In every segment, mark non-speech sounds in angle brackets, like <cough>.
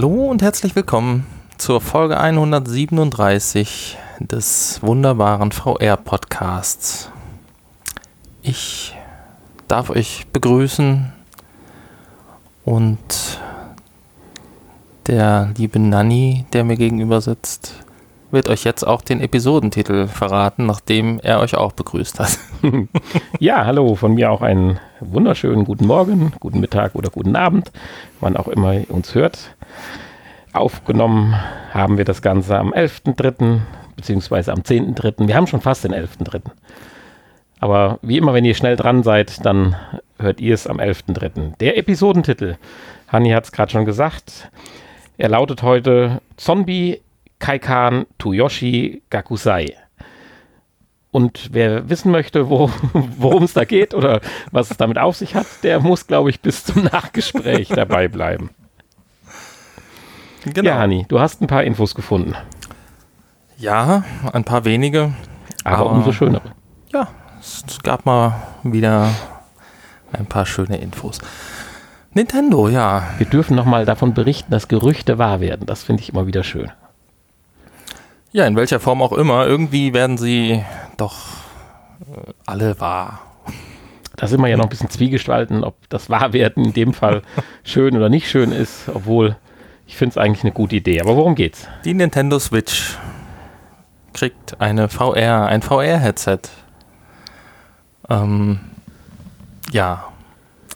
Hallo und herzlich willkommen zur Folge 137 des wunderbaren VR-Podcasts. Ich darf euch begrüßen und der liebe Nanny, der mir gegenüber sitzt, wird euch jetzt auch den Episodentitel verraten, nachdem er euch auch begrüßt hat. <laughs> ja, hallo, von mir auch einen wunderschönen guten Morgen, guten Mittag oder guten Abend, wann auch immer ihr uns hört. Aufgenommen haben wir das Ganze am 11.3. beziehungsweise am 10.3. Wir haben schon fast den 11.3. Aber wie immer, wenn ihr schnell dran seid, dann hört ihr es am 11.3. Der Episodentitel, Hanni hat es gerade schon gesagt, er lautet heute Zombie Kaikan Tuyoshi Gakusai. Und wer wissen möchte, wo, <laughs> worum es da geht oder was es damit auf sich hat, der muss, glaube ich, bis zum Nachgespräch dabei bleiben. Genau. Ja, Hani, du hast ein paar Infos gefunden. Ja, ein paar wenige. Aber, aber umso schöner. Ja, es gab mal wieder ein paar schöne Infos. Nintendo, ja. Wir dürfen nochmal davon berichten, dass Gerüchte wahr werden. Das finde ich immer wieder schön. Ja, in welcher Form auch immer. Irgendwie werden sie doch äh, alle wahr. Da sind wir ja noch ein bisschen zwiegespalten, ob das Wahrwerden in dem Fall <laughs> schön oder nicht schön ist, obwohl ich finde es eigentlich eine gute Idee. Aber worum geht's? Die Nintendo Switch kriegt eine VR, ein VR-Headset. Ähm, ja,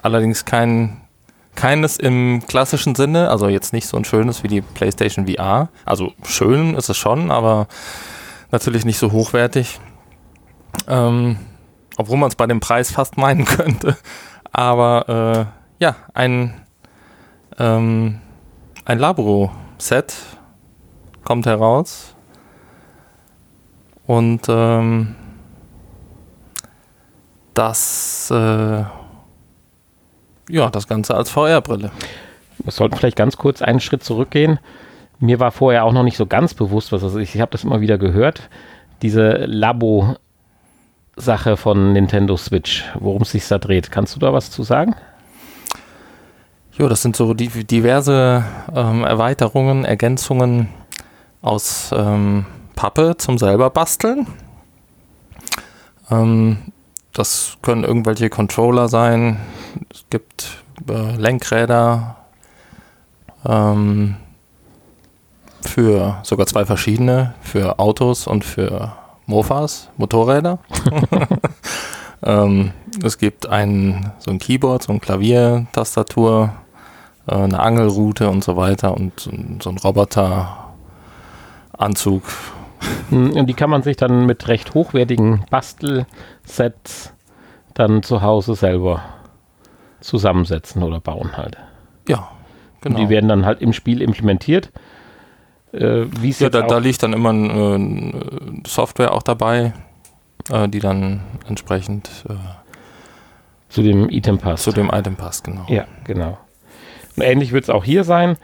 allerdings kein keines im klassischen Sinne, also jetzt nicht so ein schönes wie die PlayStation VR. Also schön ist es schon, aber natürlich nicht so hochwertig. Ähm, obwohl man es bei dem Preis fast meinen <laughs> könnte. Aber äh, ja, ein, ähm, ein Labro-Set kommt heraus. Und ähm, das äh, ja, das Ganze als VR-Brille. Wir sollten vielleicht ganz kurz einen Schritt zurückgehen. Mir war vorher auch noch nicht so ganz bewusst, was also ich, ich habe das immer wieder gehört, diese Labo-Sache von Nintendo Switch, worum es sich da dreht. Kannst du da was zu sagen? Jo, das sind so die, diverse ähm, Erweiterungen, Ergänzungen aus ähm, Pappe zum selber basteln. Ähm, das können irgendwelche Controller sein. Es gibt äh, Lenkräder ähm, für sogar zwei verschiedene, für Autos und für Mofas, Motorräder. <laughs> <laughs> ähm, es gibt ein, so ein Keyboard, so ein Klavier, Tastatur, äh, eine Angelroute und so weiter und so ein Roboteranzug und die kann man sich dann mit recht hochwertigen Bastelsets dann zu Hause selber zusammensetzen oder bauen halt. Ja, genau. Und die werden dann halt im Spiel implementiert. Äh, ja, da, da, liegt dann immer eine äh, Software auch dabei, äh, die dann entsprechend äh, zu dem Item passt. Zu dem Item passt, genau. Ja, genau. Und ähnlich wird es auch hier sein.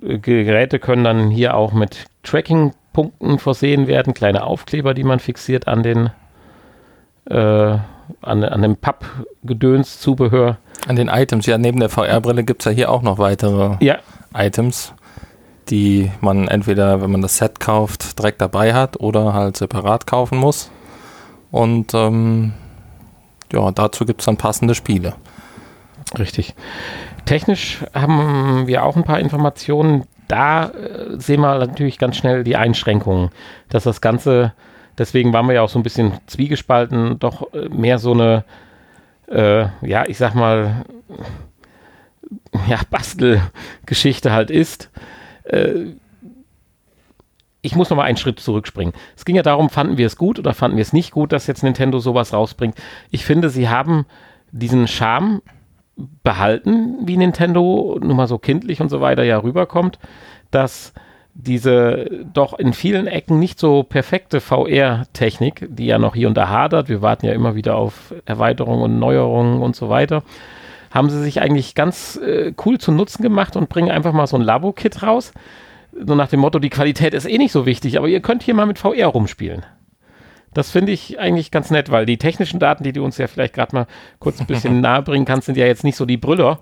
Äh, Geräte können dann hier auch mit Tracking Punkten versehen werden, kleine Aufkleber, die man fixiert an den äh, an, an dem Pappgedöns-Zubehör. An den Items, ja, neben der VR-Brille gibt es ja hier auch noch weitere ja. Items, die man entweder, wenn man das Set kauft, direkt dabei hat oder halt separat kaufen muss. Und ähm, ja, dazu gibt es dann passende Spiele. Richtig. Technisch haben wir auch ein paar Informationen da äh, sehen wir natürlich ganz schnell die Einschränkungen, dass das Ganze, deswegen waren wir ja auch so ein bisschen zwiegespalten, doch äh, mehr so eine, äh, ja, ich sag mal, ja, Bastelgeschichte halt ist. Äh, ich muss noch mal einen Schritt zurückspringen. Es ging ja darum, fanden wir es gut oder fanden wir es nicht gut, dass jetzt Nintendo sowas rausbringt. Ich finde, sie haben diesen Charme behalten, wie Nintendo, nur mal so kindlich und so weiter ja rüberkommt, dass diese doch in vielen Ecken nicht so perfekte VR-Technik, die ja noch hier und da hadert, wir warten ja immer wieder auf Erweiterungen und Neuerungen und so weiter, haben sie sich eigentlich ganz äh, cool zu Nutzen gemacht und bringen einfach mal so ein Labo-Kit raus. So nach dem Motto, die Qualität ist eh nicht so wichtig, aber ihr könnt hier mal mit VR rumspielen. Das finde ich eigentlich ganz nett, weil die technischen Daten, die du uns ja vielleicht gerade mal kurz ein bisschen <laughs> nahe bringen kannst, sind ja jetzt nicht so die Brüller.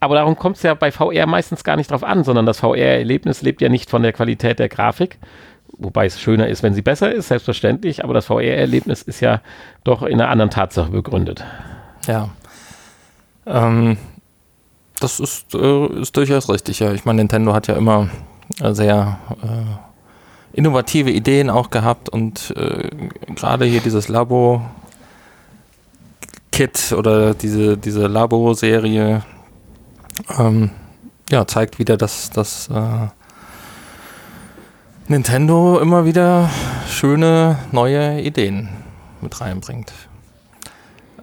Aber darum kommt es ja bei VR meistens gar nicht drauf an, sondern das VR-Erlebnis lebt ja nicht von der Qualität der Grafik, wobei es schöner ist, wenn sie besser ist, selbstverständlich, aber das VR-Erlebnis ist ja doch in einer anderen Tatsache begründet. Ja. Ähm, das ist, äh, ist durchaus richtig, ja. Ich meine, Nintendo hat ja immer sehr äh, innovative Ideen auch gehabt und äh, gerade hier dieses Labo Kit oder diese, diese Labo-Serie ähm, ja, zeigt wieder, dass, dass äh, Nintendo immer wieder schöne neue Ideen mit reinbringt.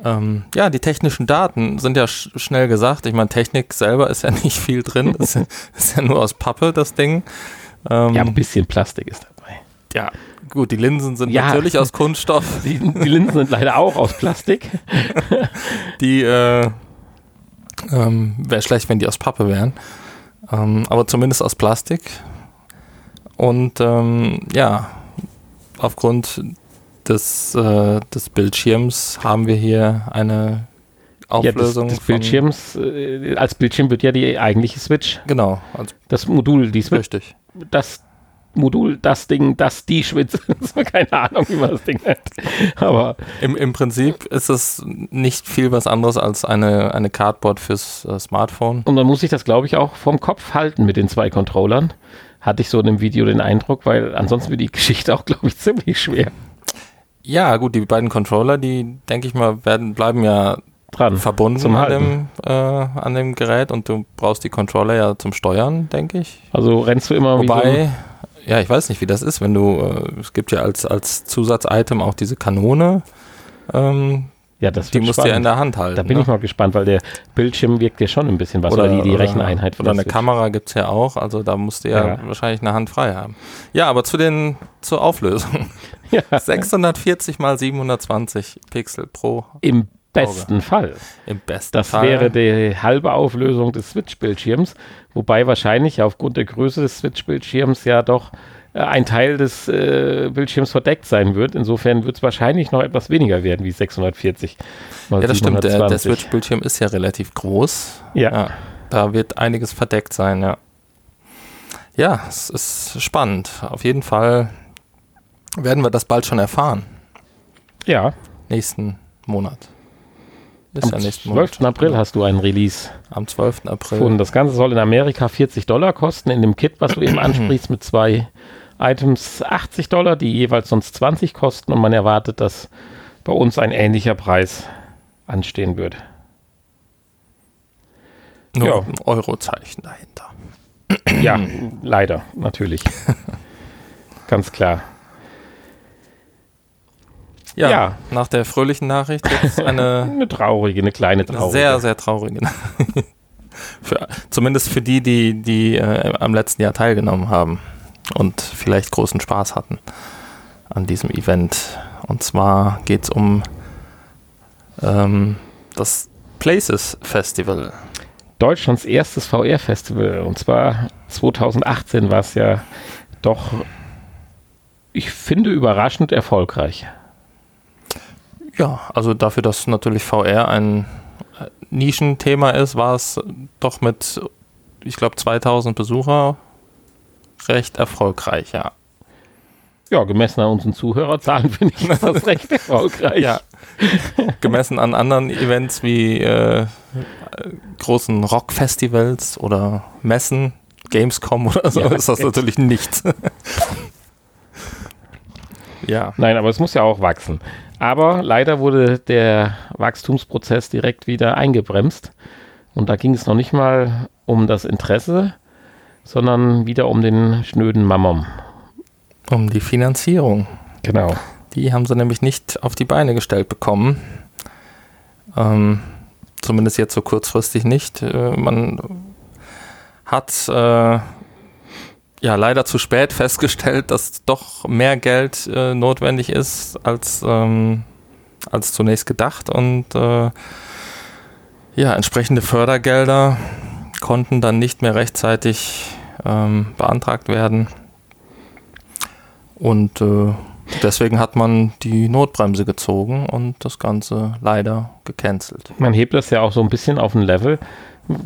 Ähm, ja, die technischen Daten sind ja sch schnell gesagt. Ich meine, Technik selber ist ja <laughs> nicht viel drin. ist, ist ja nur aus Pappe, das Ding. Ähm, ja, ein bisschen Plastik ist dabei. Ja, gut, die Linsen sind ja, natürlich aus Kunststoff. <laughs> Die, die, Linsen sind leider auch aus Plastik. <laughs> die äh, ähm, wäre schlecht, wenn die aus Pappe wären. Ähm, aber zumindest aus Plastik. Und ähm, ja, aufgrund des, äh, des Bildschirms haben wir hier eine Auflösung. Ja, des, des Bildschirms, äh, als Bildschirm wird ja die eigentliche Switch. Genau. Also das Modul, die Switch. Richtig. Das Modul, das Ding, das die Schwitze. <laughs> Keine Ahnung, wie man das Ding nennt. Aber im, im Prinzip ist es nicht viel was anderes als eine, eine Cardboard fürs äh, Smartphone. Und man muss sich das, glaube ich, auch vom Kopf halten mit den zwei Controllern. Hatte ich so in dem Video den Eindruck, weil ansonsten wird die Geschichte auch, glaube ich, <laughs> ziemlich schwer. Ja, gut, die beiden Controller, die, denke ich mal, werden, bleiben ja dran verbunden an dem, äh, an dem Gerät und du brauchst die Controller ja zum Steuern, denke ich. Also rennst du immer Wobei, so ja, ich weiß nicht, wie das ist, wenn du, äh, es gibt ja als, als Zusatzitem auch diese Kanone. Ähm, ja, das die musst du ja in der Hand halten. Da bin ne? ich mal gespannt, weil der Bildschirm wirkt ja schon ein bisschen was, oder, oder die, die Recheneinheit. Oder eine Switch. Kamera gibt es ja auch, also da musst du ja, ja, wahrscheinlich eine Hand frei haben. Ja, aber zu den, zur Auflösung. <laughs> Ja. 640 mal 720 Pixel pro Im besten Auge. Fall. Im besten das Fall. Das wäre die halbe Auflösung des Switch-Bildschirms, wobei wahrscheinlich aufgrund der Größe des Switch-Bildschirms ja doch äh, ein Teil des äh, Bildschirms verdeckt sein wird. Insofern wird es wahrscheinlich noch etwas weniger werden wie 640. Mal ja, das 720. stimmt. Der, der Switch-Bildschirm ist ja relativ groß. Ja. ja. Da wird einiges verdeckt sein, ja. Ja, es ist spannend. Auf jeden Fall werden wir das bald schon erfahren. Ja. Nächsten Monat. Ist Am ja nächsten 12. Monat. April hast du einen Release. Am 12. April. Und das Ganze soll in Amerika 40 Dollar kosten, in dem Kit, was du eben <clears throat> ansprichst, mit zwei Items 80 Dollar, die jeweils sonst 20 kosten und man erwartet, dass bei uns ein ähnlicher Preis anstehen wird. Nur ja. ein Eurozeichen dahinter. Ja, <clears throat> leider, natürlich. <laughs> Ganz klar. Ja, ja, nach der fröhlichen Nachricht jetzt <laughs> eine, eine traurige, eine kleine traurige. Sehr, sehr traurige. <laughs> für, zumindest für die, die, die äh, am letzten Jahr teilgenommen haben und vielleicht großen Spaß hatten an diesem Event. Und zwar geht es um ähm, das Places Festival. Deutschlands erstes VR-Festival. Und zwar 2018 war es ja doch, ich finde, überraschend erfolgreich. Ja, also dafür, dass natürlich VR ein Nischenthema ist, war es doch mit, ich glaube, 2000 Besucher recht erfolgreich, ja. Ja, gemessen an unseren Zuhörerzahlen <laughs> finde ich das <laughs> recht erfolgreich. Ja. Gemessen an anderen Events wie äh, großen Rockfestivals oder Messen, Gamescom oder so, ja, ist das natürlich nichts. <laughs> ja. Nein, aber es muss ja auch wachsen. Aber leider wurde der Wachstumsprozess direkt wieder eingebremst. Und da ging es noch nicht mal um das Interesse, sondern wieder um den schnöden Mammon. Um die Finanzierung. Genau. Die haben sie nämlich nicht auf die Beine gestellt bekommen. Ähm, zumindest jetzt so kurzfristig nicht. Äh, man hat äh, ja leider zu spät festgestellt, dass doch mehr Geld äh, notwendig ist als, ähm, als zunächst gedacht und äh, ja, entsprechende Fördergelder konnten dann nicht mehr rechtzeitig ähm, beantragt werden. Und äh, Deswegen hat man die Notbremse gezogen und das Ganze leider gecancelt. Man hebt das ja auch so ein bisschen auf ein Level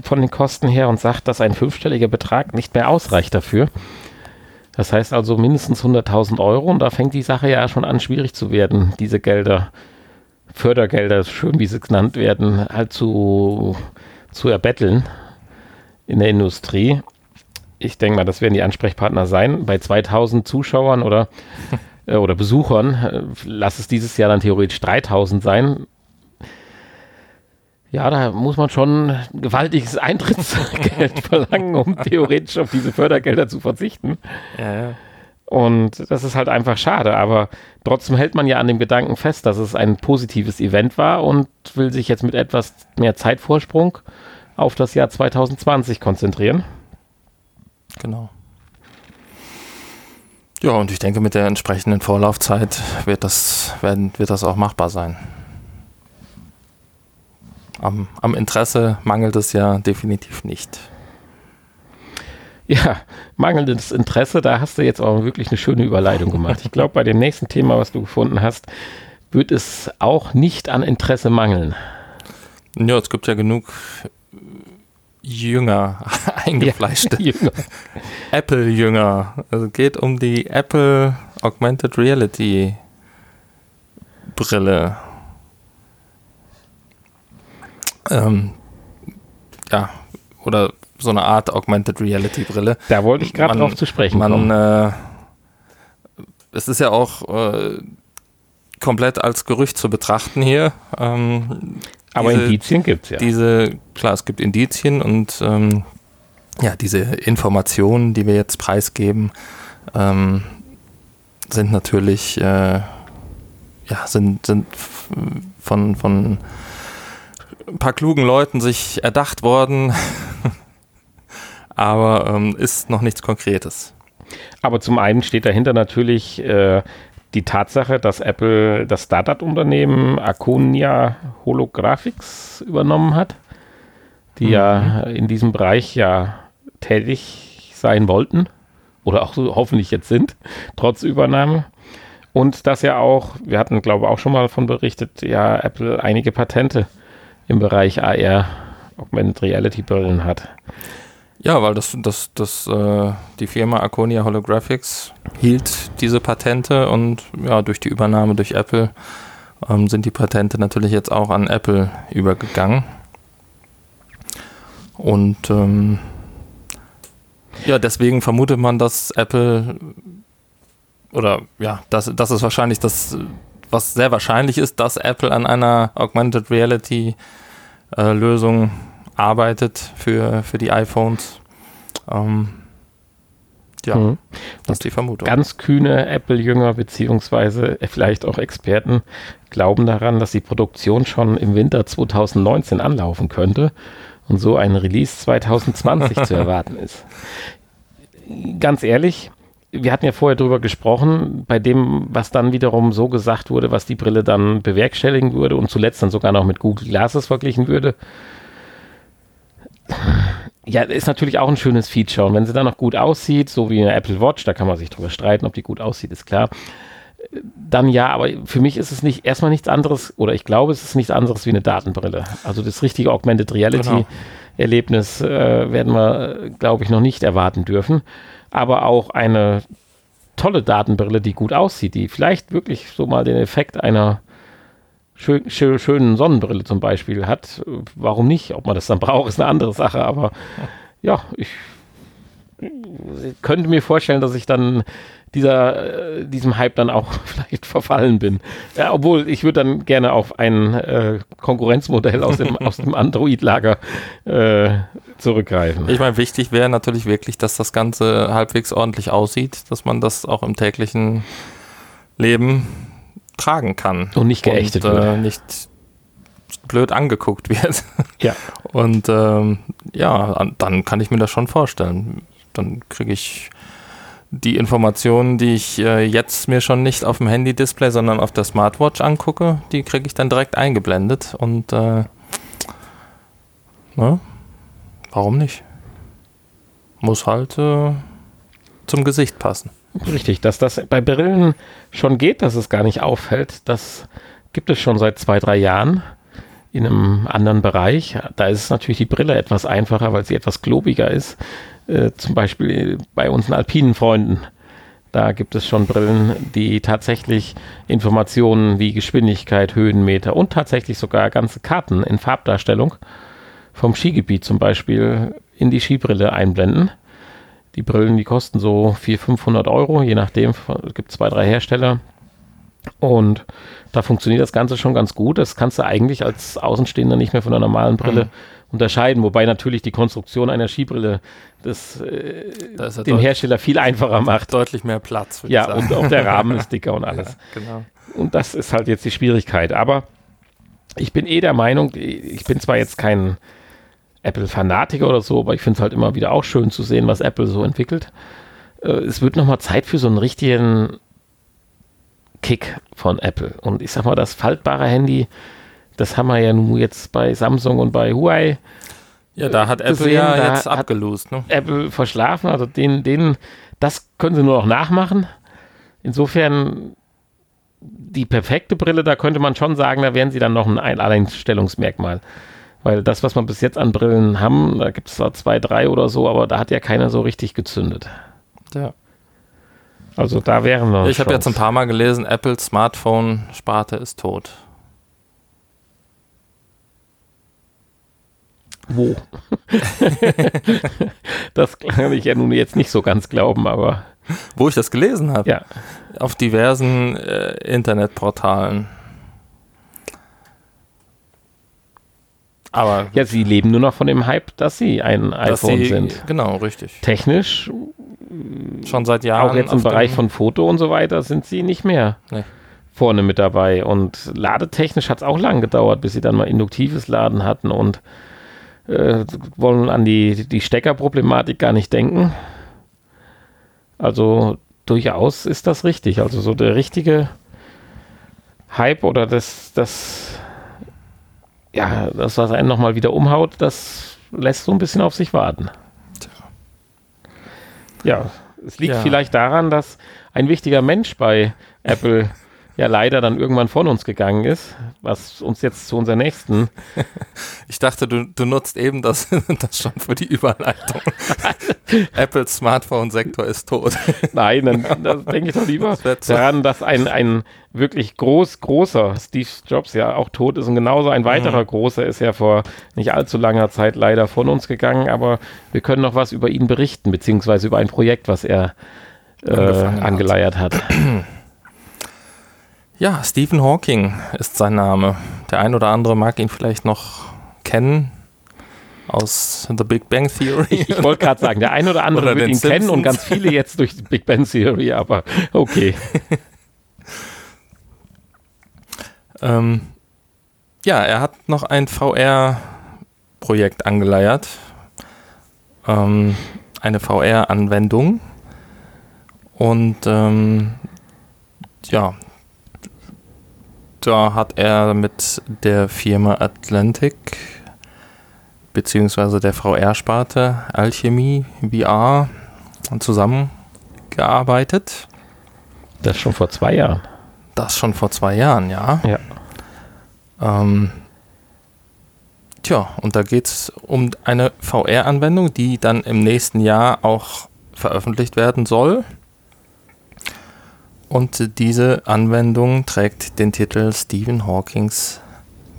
von den Kosten her und sagt, dass ein fünfstelliger Betrag nicht mehr ausreicht dafür. Das heißt also mindestens 100.000 Euro und da fängt die Sache ja schon an, schwierig zu werden, diese Gelder, Fördergelder, schön wie sie genannt werden, halt zu, zu erbetteln in der Industrie. Ich denke mal, das werden die Ansprechpartner sein. Bei 2000 Zuschauern oder, <laughs> äh, oder Besuchern, äh, lass es dieses Jahr dann theoretisch 3000 sein. Ja, da muss man schon gewaltiges Eintrittsgeld <laughs> verlangen, um theoretisch auf diese Fördergelder zu verzichten. Ja, ja. Und das ist halt einfach schade, aber trotzdem hält man ja an dem Gedanken fest, dass es ein positives Event war und will sich jetzt mit etwas mehr Zeitvorsprung auf das Jahr 2020 konzentrieren. Genau. Ja, und ich denke, mit der entsprechenden Vorlaufzeit wird das, werden, wird das auch machbar sein. Am, am Interesse mangelt es ja definitiv nicht. Ja, mangelndes Interesse, da hast du jetzt auch wirklich eine schöne Überleitung gemacht. Ich glaube, bei dem nächsten Thema, was du gefunden hast, wird es auch nicht an Interesse mangeln. Ja, es gibt ja genug Jünger, <laughs> eingefleischte. Ja, Jünger. <laughs> Apple-Jünger. Also geht um die Apple Augmented Reality Brille. Ähm, ja, oder so eine Art Augmented Reality Brille. Da wollte ich gerade drauf zu sprechen man, kommen. Äh, es ist ja auch äh, komplett als Gerücht zu betrachten hier. Ähm, aber diese, Indizien gibt es ja. Diese, klar, es gibt Indizien und ähm, ja, diese Informationen, die wir jetzt preisgeben, ähm, sind natürlich äh, ja, sind, sind von, von ein paar klugen Leuten sich erdacht worden, aber ähm, ist noch nichts Konkretes. Aber zum einen steht dahinter natürlich äh, die Tatsache, dass Apple das Startup-Unternehmen Akonia Holographics übernommen hat, die mhm. ja in diesem Bereich ja tätig sein wollten oder auch so hoffentlich jetzt sind, trotz Übernahme. Und dass ja auch, wir hatten glaube ich auch schon mal davon berichtet, ja Apple einige Patente im Bereich AR, Augmented Reality Brillen hat. Ja, weil das, das, das, äh, die Firma Akonia Holographics hielt diese Patente und ja, durch die Übernahme durch Apple ähm, sind die Patente natürlich jetzt auch an Apple übergegangen. Und ähm, ja, deswegen vermutet man, dass Apple oder ja, das, das ist wahrscheinlich das, was sehr wahrscheinlich ist, dass Apple an einer Augmented Reality äh, Lösung arbeitet für, für die iPhones. Ähm, ja, mhm. das ist die Vermutung. Ganz kühne Apple-Jünger beziehungsweise vielleicht auch Experten glauben daran, dass die Produktion schon im Winter 2019 anlaufen könnte und so ein Release 2020 zu <laughs> erwarten ist. Ganz ehrlich, wir hatten ja vorher darüber gesprochen, bei dem, was dann wiederum so gesagt wurde, was die Brille dann bewerkstelligen würde und zuletzt dann sogar noch mit Google Glasses verglichen würde. Ja, ist natürlich auch ein schönes Feature. Und wenn sie dann noch gut aussieht, so wie eine Apple Watch, da kann man sich drüber streiten, ob die gut aussieht, ist klar. Dann ja, aber für mich ist es nicht erstmal nichts anderes, oder ich glaube, es ist nichts anderes wie eine Datenbrille. Also das richtige Augmented Reality genau. Erlebnis äh, werden wir, glaube ich, noch nicht erwarten dürfen aber auch eine tolle Datenbrille, die gut aussieht, die vielleicht wirklich so mal den Effekt einer schön, schön, schönen Sonnenbrille zum Beispiel hat. Warum nicht? Ob man das dann <laughs> braucht, ist eine andere Sache, aber ja, ich könnte mir vorstellen, dass ich dann dieser, äh, diesem Hype dann auch <laughs> vielleicht verfallen bin. Ja, obwohl ich würde dann gerne auf ein äh, Konkurrenzmodell aus dem, <laughs> aus dem Android-Lager äh, zurückgreifen. Ich meine, wichtig wäre natürlich wirklich, dass das Ganze halbwegs ordentlich aussieht, dass man das auch im täglichen Leben tragen kann. Und nicht geächtet und, äh, nicht blöd angeguckt wird. <laughs> Ja. Und ähm, ja, dann kann ich mir das schon vorstellen. Dann kriege ich die Informationen, die ich äh, jetzt mir schon nicht auf dem Handy-Display, sondern auf der Smartwatch angucke, die kriege ich dann direkt eingeblendet und äh, ne? warum nicht? Muss halt äh, zum Gesicht passen. Richtig, dass das bei Brillen schon geht, dass es gar nicht auffällt, das gibt es schon seit zwei, drei Jahren in einem anderen Bereich. Da ist es natürlich die Brille etwas einfacher, weil sie etwas globiger ist. Äh, zum Beispiel bei unseren alpinen Freunden. Da gibt es schon Brillen, die tatsächlich Informationen wie Geschwindigkeit, Höhenmeter und tatsächlich sogar ganze Karten in Farbdarstellung vom Skigebiet zum Beispiel in die Skibrille einblenden. Die Brillen, die kosten so 400, 500 Euro, je nachdem. Es gibt zwei, drei Hersteller. Und da funktioniert das Ganze schon ganz gut. Das kannst du eigentlich als Außenstehender nicht mehr von einer normalen Brille mhm. Unterscheiden. Wobei natürlich die Konstruktion einer Skibrille das, äh, das den Hersteller viel einfacher macht. Deutlich mehr Platz. Ja, und auch der Rahmen ist dicker und <laughs> alles. Ja, genau. Und das ist halt jetzt die Schwierigkeit. Aber ich bin eh der Meinung, ich bin zwar jetzt kein Apple-Fanatiker oder so, aber ich finde es halt immer wieder auch schön zu sehen, was Apple so entwickelt. Äh, es wird nochmal Zeit für so einen richtigen Kick von Apple. Und ich sag mal, das faltbare Handy, das haben wir ja nun jetzt bei Samsung und bei Huawei. Ja, da hat Apple ja jetzt abgelost. Ne? Apple verschlafen, also den, den, das können sie nur noch nachmachen. Insofern die perfekte Brille, da könnte man schon sagen, da wären sie dann noch ein Alleinstellungsmerkmal. Weil das, was wir bis jetzt an Brillen haben, da gibt es zwar zwei, drei oder so, aber da hat ja keiner so richtig gezündet. Ja. Also da wären wir. Ich habe jetzt ein paar Mal gelesen, Apple Smartphone-Sparte ist tot. Wo? <laughs> das kann ich ja nun jetzt nicht so ganz glauben, aber. Wo ich das gelesen habe? Ja. Auf diversen äh, Internetportalen. Aber ja, sie leben nur noch von dem Hype, dass sie ein iPhone sie, sind. Genau, richtig. Technisch schon seit Jahren. Auch jetzt im Bereich von Foto und so weiter sind sie nicht mehr nee. vorne mit dabei. Und ladetechnisch hat es auch lang gedauert, bis sie dann mal induktives Laden hatten und äh, wollen an die, die Steckerproblematik gar nicht denken. Also durchaus ist das richtig. Also so der richtige Hype oder das, das ja, das, was einen nochmal wieder umhaut, das lässt so ein bisschen auf sich warten. Ja, es liegt ja. vielleicht daran, dass ein wichtiger Mensch bei Apple ja leider dann irgendwann von uns gegangen ist, was uns jetzt zu unserer nächsten. <laughs> Ich dachte, du, du nutzt eben das, <laughs> das schon für die Überleitung. <laughs> Apples Smartphone-Sektor ist tot. Nein, dann, dann denke ich doch lieber das daran, dass ein, ein wirklich groß, großer Steve Jobs ja auch tot ist und genauso ein weiterer mhm. großer ist ja vor nicht allzu langer Zeit leider von uns gegangen, aber wir können noch was über ihn berichten, beziehungsweise über ein Projekt, was er äh, angeleiert hat. <clears throat> Ja, Stephen Hawking ist sein Name. Der ein oder andere mag ihn vielleicht noch kennen aus The Big Bang Theory. Ich, ich wollte gerade sagen, der ein oder andere oder wird ihn Simpsons. kennen und ganz viele jetzt durch die Big Bang Theory, aber okay. <laughs> ähm, ja, er hat noch ein VR-Projekt angeleiert. Ähm, eine VR-Anwendung. Und ähm, ja, da hat er mit der Firma Atlantic beziehungsweise der VR-Sparte Alchemie VR zusammengearbeitet. Das schon vor zwei Jahren. Das schon vor zwei Jahren, ja. Ja. Ähm, tja, und da geht es um eine VR-Anwendung, die dann im nächsten Jahr auch veröffentlicht werden soll. Und diese Anwendung trägt den Titel Stephen Hawkings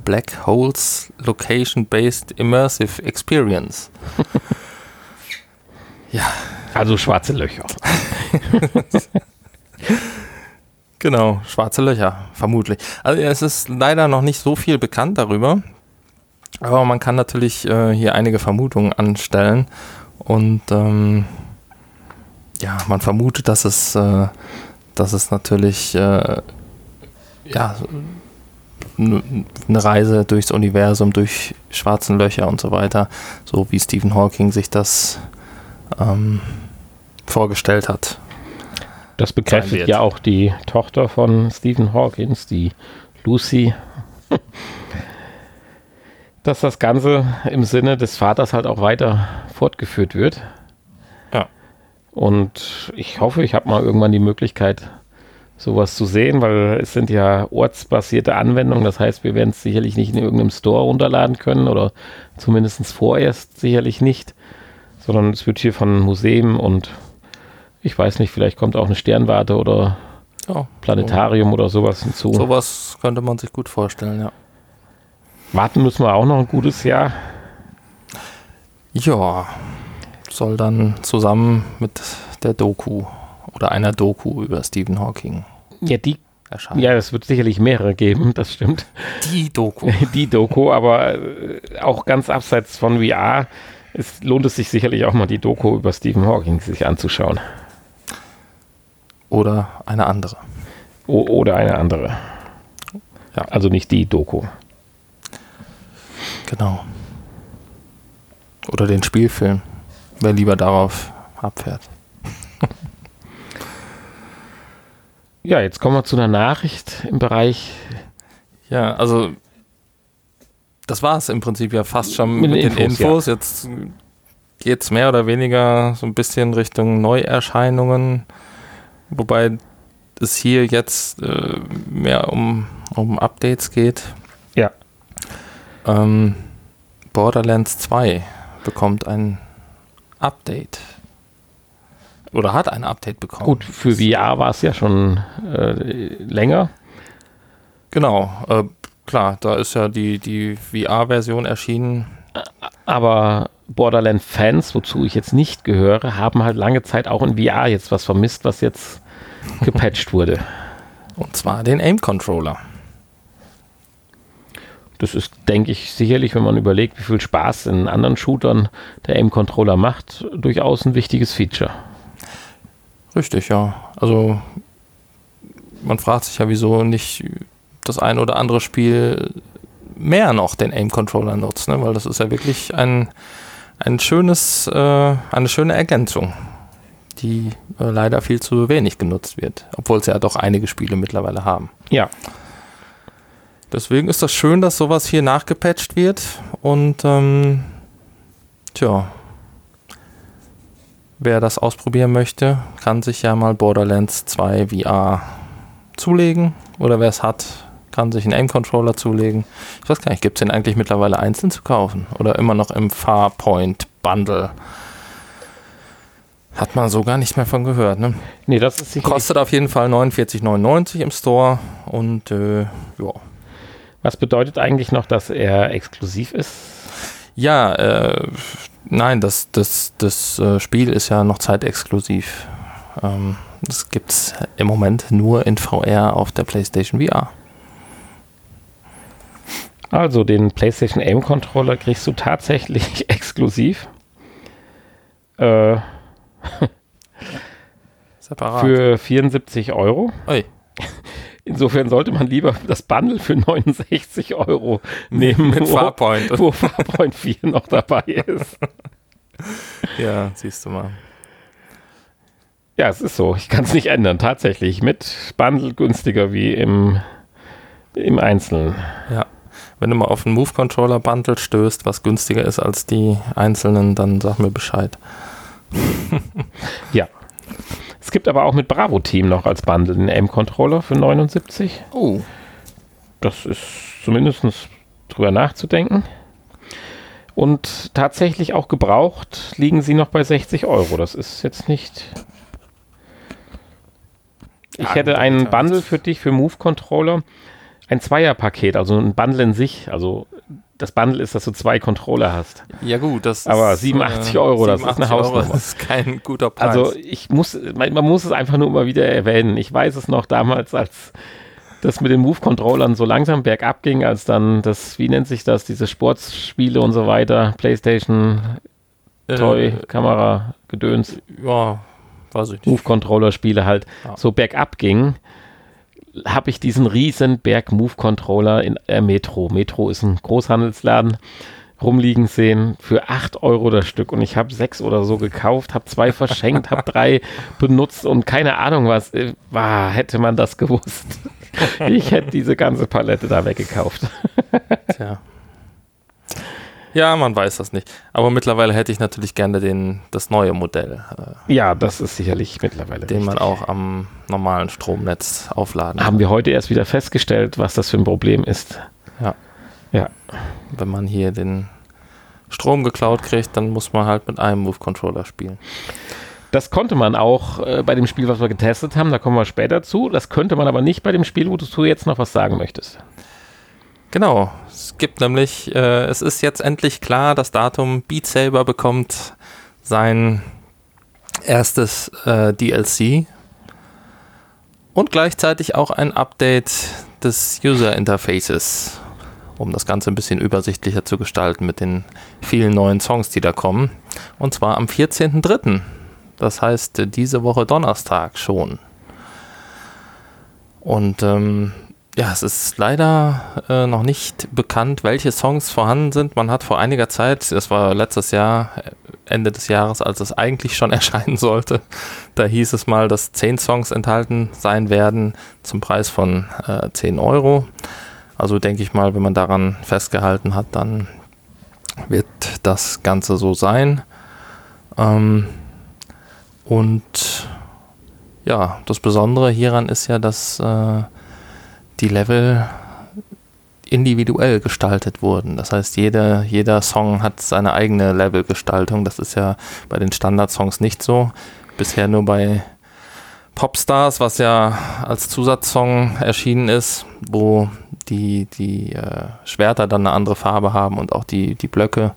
Black Holes Location-Based Immersive Experience. <laughs> ja. Also schwarze Löcher. <laughs> genau, schwarze Löcher, vermutlich. Also es ist leider noch nicht so viel bekannt darüber. Aber man kann natürlich äh, hier einige Vermutungen anstellen. Und ähm, ja, man vermutet, dass es äh, das ist natürlich äh, ja eine Reise durchs Universum, durch schwarzen Löcher und so weiter, so wie Stephen Hawking sich das ähm, vorgestellt hat. Das bekräftigt ja auch die Tochter von Stephen Hawkins, die Lucy, <laughs> dass das Ganze im Sinne des Vaters halt auch weiter fortgeführt wird. Und ich hoffe, ich habe mal irgendwann die Möglichkeit, sowas zu sehen, weil es sind ja ortsbasierte Anwendungen. Das heißt, wir werden es sicherlich nicht in irgendeinem Store runterladen können oder zumindest vorerst sicherlich nicht, sondern es wird hier von Museen und ich weiß nicht, vielleicht kommt auch eine Sternwarte oder ja, Planetarium so. oder sowas hinzu. Sowas könnte man sich gut vorstellen, ja. Warten müssen wir auch noch ein gutes Jahr. Ja, soll dann zusammen mit der Doku oder einer Doku über Stephen Hawking ja, die erscheinen. Ja, es wird sicherlich mehrere geben, <laughs> das stimmt. Die Doku. <laughs> Die Doku, aber äh, auch ganz abseits von VR es lohnt es sich sicherlich auch mal die Doku über Stephen Hawking sich anzuschauen. Oder eine andere. O oder eine andere. Ja. Also nicht die Doku. Genau. Oder den Spielfilm. Wer lieber darauf abfährt. ja, jetzt kommen wir zu einer Nachricht im Bereich. Ja, also das war es im Prinzip ja fast schon mit, mit den Infos. Infos. Ja. Jetzt geht es mehr oder weniger so ein bisschen Richtung Neuerscheinungen, wobei es hier jetzt äh, mehr um, um Updates geht. Ja. Ähm, Borderlands 2 bekommt ein Update. Oder hat ein Update bekommen. Gut, für VR war es ja schon äh, länger. Genau. Äh, klar, da ist ja die, die VR-Version erschienen. Aber Borderland-Fans, wozu ich jetzt nicht gehöre, haben halt lange Zeit auch in VR jetzt was vermisst, was jetzt gepatcht wurde. Und zwar den Aim-Controller. Das ist, denke ich, sicherlich, wenn man überlegt, wie viel Spaß in anderen Shootern der Aim-Controller macht, durchaus ein wichtiges Feature. Richtig, ja. Also man fragt sich ja, wieso nicht das ein oder andere Spiel mehr noch den Aim-Controller nutzt, ne? weil das ist ja wirklich ein, ein schönes, äh, eine schöne Ergänzung, die äh, leider viel zu wenig genutzt wird, obwohl es ja doch einige Spiele mittlerweile haben. Ja. Deswegen ist das schön, dass sowas hier nachgepatcht wird und ähm, tja, wer das ausprobieren möchte, kann sich ja mal Borderlands 2 VR zulegen oder wer es hat, kann sich einen Aim-Controller zulegen. Ich weiß gar nicht, gibt es den eigentlich mittlerweile einzeln zu kaufen oder immer noch im Farpoint-Bundle? Hat man so gar nicht mehr von gehört, ne? Nee, das ist Kostet auf jeden Fall 49,99 im Store und äh, ja. Was bedeutet eigentlich noch, dass er exklusiv ist? Ja, äh, nein, das, das, das äh, Spiel ist ja noch zeitexklusiv. Ähm, das gibt es im Moment nur in VR auf der PlayStation VR. Also den PlayStation Aim Controller kriegst du tatsächlich <laughs> exklusiv. Äh, <laughs> Separat. Für 74 Euro. Oi. Insofern sollte man lieber das Bundle für 69 Euro nehmen, Mit wo, Farpoint. wo Farpoint 4 noch dabei ist. ja, siehst du mal. Ja, es ist so. Ich kann es nicht ändern. Tatsächlich. Mit Bundle günstiger wie im, im Einzelnen. Ja wenn du mal auf einen Move-Controller-Bundle stößt, was günstiger ist als die einzelnen, dann sag mir Bescheid. ja. <laughs> Es gibt aber auch mit Bravo Team noch als Bundle einen M-Controller für 79. Oh. Das ist zumindest drüber nachzudenken. Und tatsächlich auch gebraucht liegen sie noch bei 60 Euro. Das ist jetzt nicht. Ich hätte einen Bundle für dich für Move Controller ein Zweierpaket, also ein Bundle in sich. Also das Bundle ist, dass du zwei Controller hast. Ja gut, das Aber ist, 87 äh, Euro, 87 das ist eine Hausnummer. das ist kein guter Preis. Also ich muss, man, man, muss es einfach nur immer wieder erwähnen. Ich weiß es noch damals, als das mit den Move-Controllern so langsam bergab ging, als dann das, wie nennt sich das, diese Sportspiele und so weiter, Playstation, äh, Toy, Kamera, Gedöns. Ja, weiß ich nicht. Move-Controller-Spiele halt ja. so bergab ging habe ich diesen riesen Berg Move Controller in äh, Metro. Metro ist ein Großhandelsladen rumliegen sehen für 8 Euro das Stück und ich habe sechs oder so gekauft, habe zwei verschenkt, habe drei <laughs> benutzt und keine Ahnung was, äh, war, hätte man das gewusst. <laughs> Ich hätte diese ganze Palette da weggekauft. Tja. Ja, man weiß das nicht. Aber mittlerweile hätte ich natürlich gerne den, das neue Modell. Äh, ja, das ist sicherlich mittlerweile. Den richtig. man auch am normalen Stromnetz aufladen Haben kann. wir heute erst wieder festgestellt, was das für ein Problem ist. Ja. Ja. Wenn man hier den Strom geklaut kriegt, dann muss man halt mit einem Move-Controller spielen. Das konnte man auch äh, bei dem Spiel, was wir getestet haben, da kommen wir später zu. Das könnte man aber nicht bei dem Spiel, wo du jetzt noch was sagen möchtest. Genau, es gibt nämlich, äh, es ist jetzt endlich klar, das Datum Beat Saber bekommt sein erstes äh, DLC und gleichzeitig auch ein Update des User Interfaces, um das Ganze ein bisschen übersichtlicher zu gestalten mit den vielen neuen Songs, die da kommen. Und zwar am 14.03. Das heißt, diese Woche Donnerstag schon. Und ähm, ja, es ist leider äh, noch nicht bekannt, welche Songs vorhanden sind. Man hat vor einiger Zeit, das war letztes Jahr, äh, Ende des Jahres, als es eigentlich schon <laughs> erscheinen sollte, da hieß es mal, dass zehn Songs enthalten sein werden zum Preis von äh, 10 Euro. Also denke ich mal, wenn man daran festgehalten hat, dann wird das Ganze so sein. Ähm, und ja, das Besondere hieran ist ja, dass äh, die Level individuell gestaltet wurden. Das heißt, jeder, jeder Song hat seine eigene Levelgestaltung. Das ist ja bei den Standardsongs nicht so. Bisher nur bei Popstars, was ja als Zusatzsong erschienen ist, wo die, die äh, Schwerter dann eine andere Farbe haben und auch die, die Blöcke.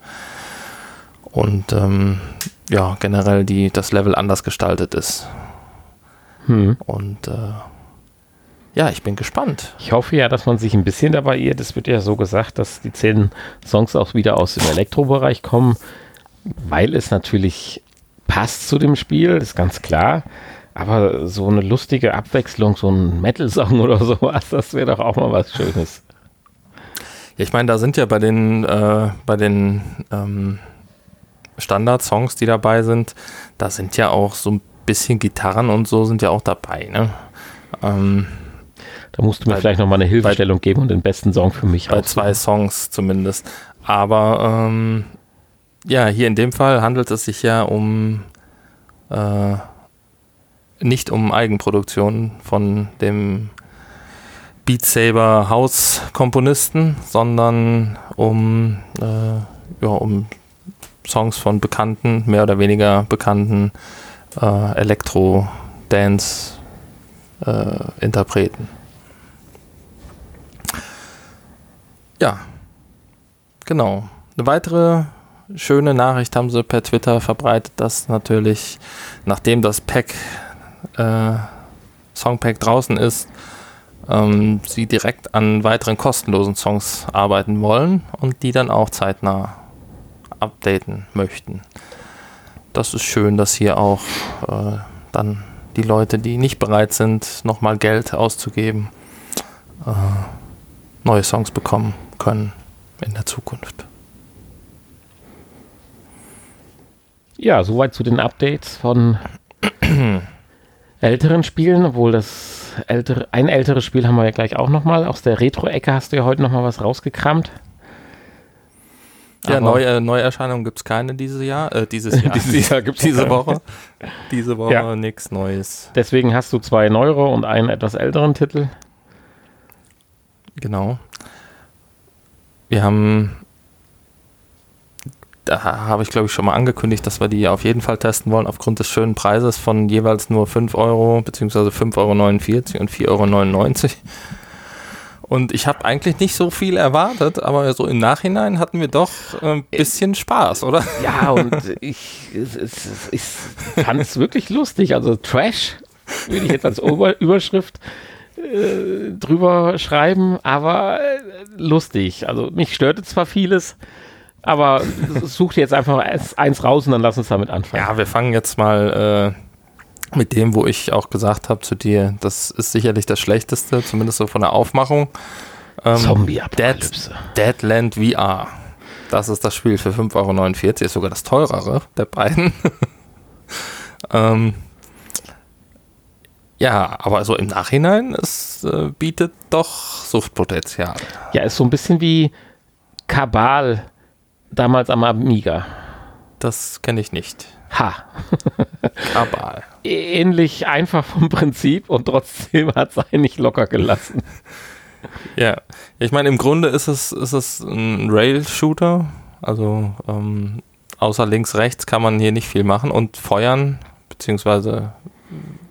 Und ähm, ja, generell die, das Level anders gestaltet ist. Hm. Und äh, ja, ich bin gespannt. Ich hoffe ja, dass man sich ein bisschen dabei irrt. Es wird ja so gesagt, dass die zehn Songs auch wieder aus dem Elektrobereich kommen, weil es natürlich passt zu dem Spiel, ist ganz klar. Aber so eine lustige Abwechslung, so ein Metal-Song <laughs> oder sowas, das wäre doch auch mal was Schönes. Ja, ich meine, da sind ja bei den, äh, bei den ähm, Standard-Songs, die dabei sind, da sind ja auch so ein bisschen Gitarren und so sind ja auch dabei, ne? Ähm, da musst du mir bei, vielleicht nochmal eine Hilfestellung bei, geben und den besten Song für mich Bei zwei Songs zumindest. Aber ähm, ja, hier in dem Fall handelt es sich ja um äh, nicht um Eigenproduktion von dem Beat Saber Hauskomponisten, sondern um, äh, ja, um Songs von bekannten, mehr oder weniger bekannten äh, Elektro-Dance-Interpreten. Ja, genau. Eine weitere schöne Nachricht haben sie per Twitter verbreitet, dass natürlich, nachdem das Pack, äh, Songpack draußen ist, ähm, sie direkt an weiteren kostenlosen Songs arbeiten wollen und die dann auch zeitnah updaten möchten. Das ist schön, dass hier auch äh, dann die Leute, die nicht bereit sind, nochmal Geld auszugeben, äh, neue Songs bekommen können in der Zukunft. Ja, soweit zu den Updates von <clears throat> älteren Spielen, obwohl das ältere, ein älteres Spiel haben wir ja gleich auch nochmal. Aus der Retro-Ecke hast du ja heute nochmal was rausgekramt. Ja, neue, Neuerscheinungen gibt es keine dieses Jahr. Äh, dieses <laughs> Jahr, dieses Jahr gibt diese Woche. Diese Woche ja. nichts Neues. Deswegen hast du zwei neuere und einen etwas älteren Titel. Genau. Wir haben, da habe ich glaube ich schon mal angekündigt, dass wir die auf jeden Fall testen wollen, aufgrund des schönen Preises von jeweils nur 5 Euro, beziehungsweise 5,49 Euro und 4,99 Euro. Und ich habe eigentlich nicht so viel erwartet, aber so im Nachhinein hatten wir doch ein bisschen Spaß, oder? Ja, und ich, ich fand es wirklich lustig. Also Trash würde ich jetzt als Überschrift äh, drüber schreiben, aber äh, lustig. Also mich störte zwar vieles, aber <laughs> such dir jetzt einfach eins raus und dann lass uns damit anfangen. Ja, wir fangen jetzt mal äh, mit dem, wo ich auch gesagt habe zu dir, das ist sicherlich das Schlechteste, zumindest so von der Aufmachung. Ähm, Zombie-Apokalypse. Dead, Deadland VR. Das ist das Spiel für 5,49 Euro, ist sogar das teurere der beiden. <laughs> ähm, ja, aber also im Nachhinein, es äh, bietet doch Suchtpotenzial. Ja, ist so ein bisschen wie Kabal Damals am Amiga. Das kenne ich nicht. Ha. <laughs> Kabal. Ähnlich einfach vom Prinzip und trotzdem hat es einen nicht locker gelassen. <laughs> Ja, ich meine, im Grunde ist es, ist es ein Rail-Shooter. Also ähm, außer links, rechts kann man hier nicht viel machen und feuern, beziehungsweise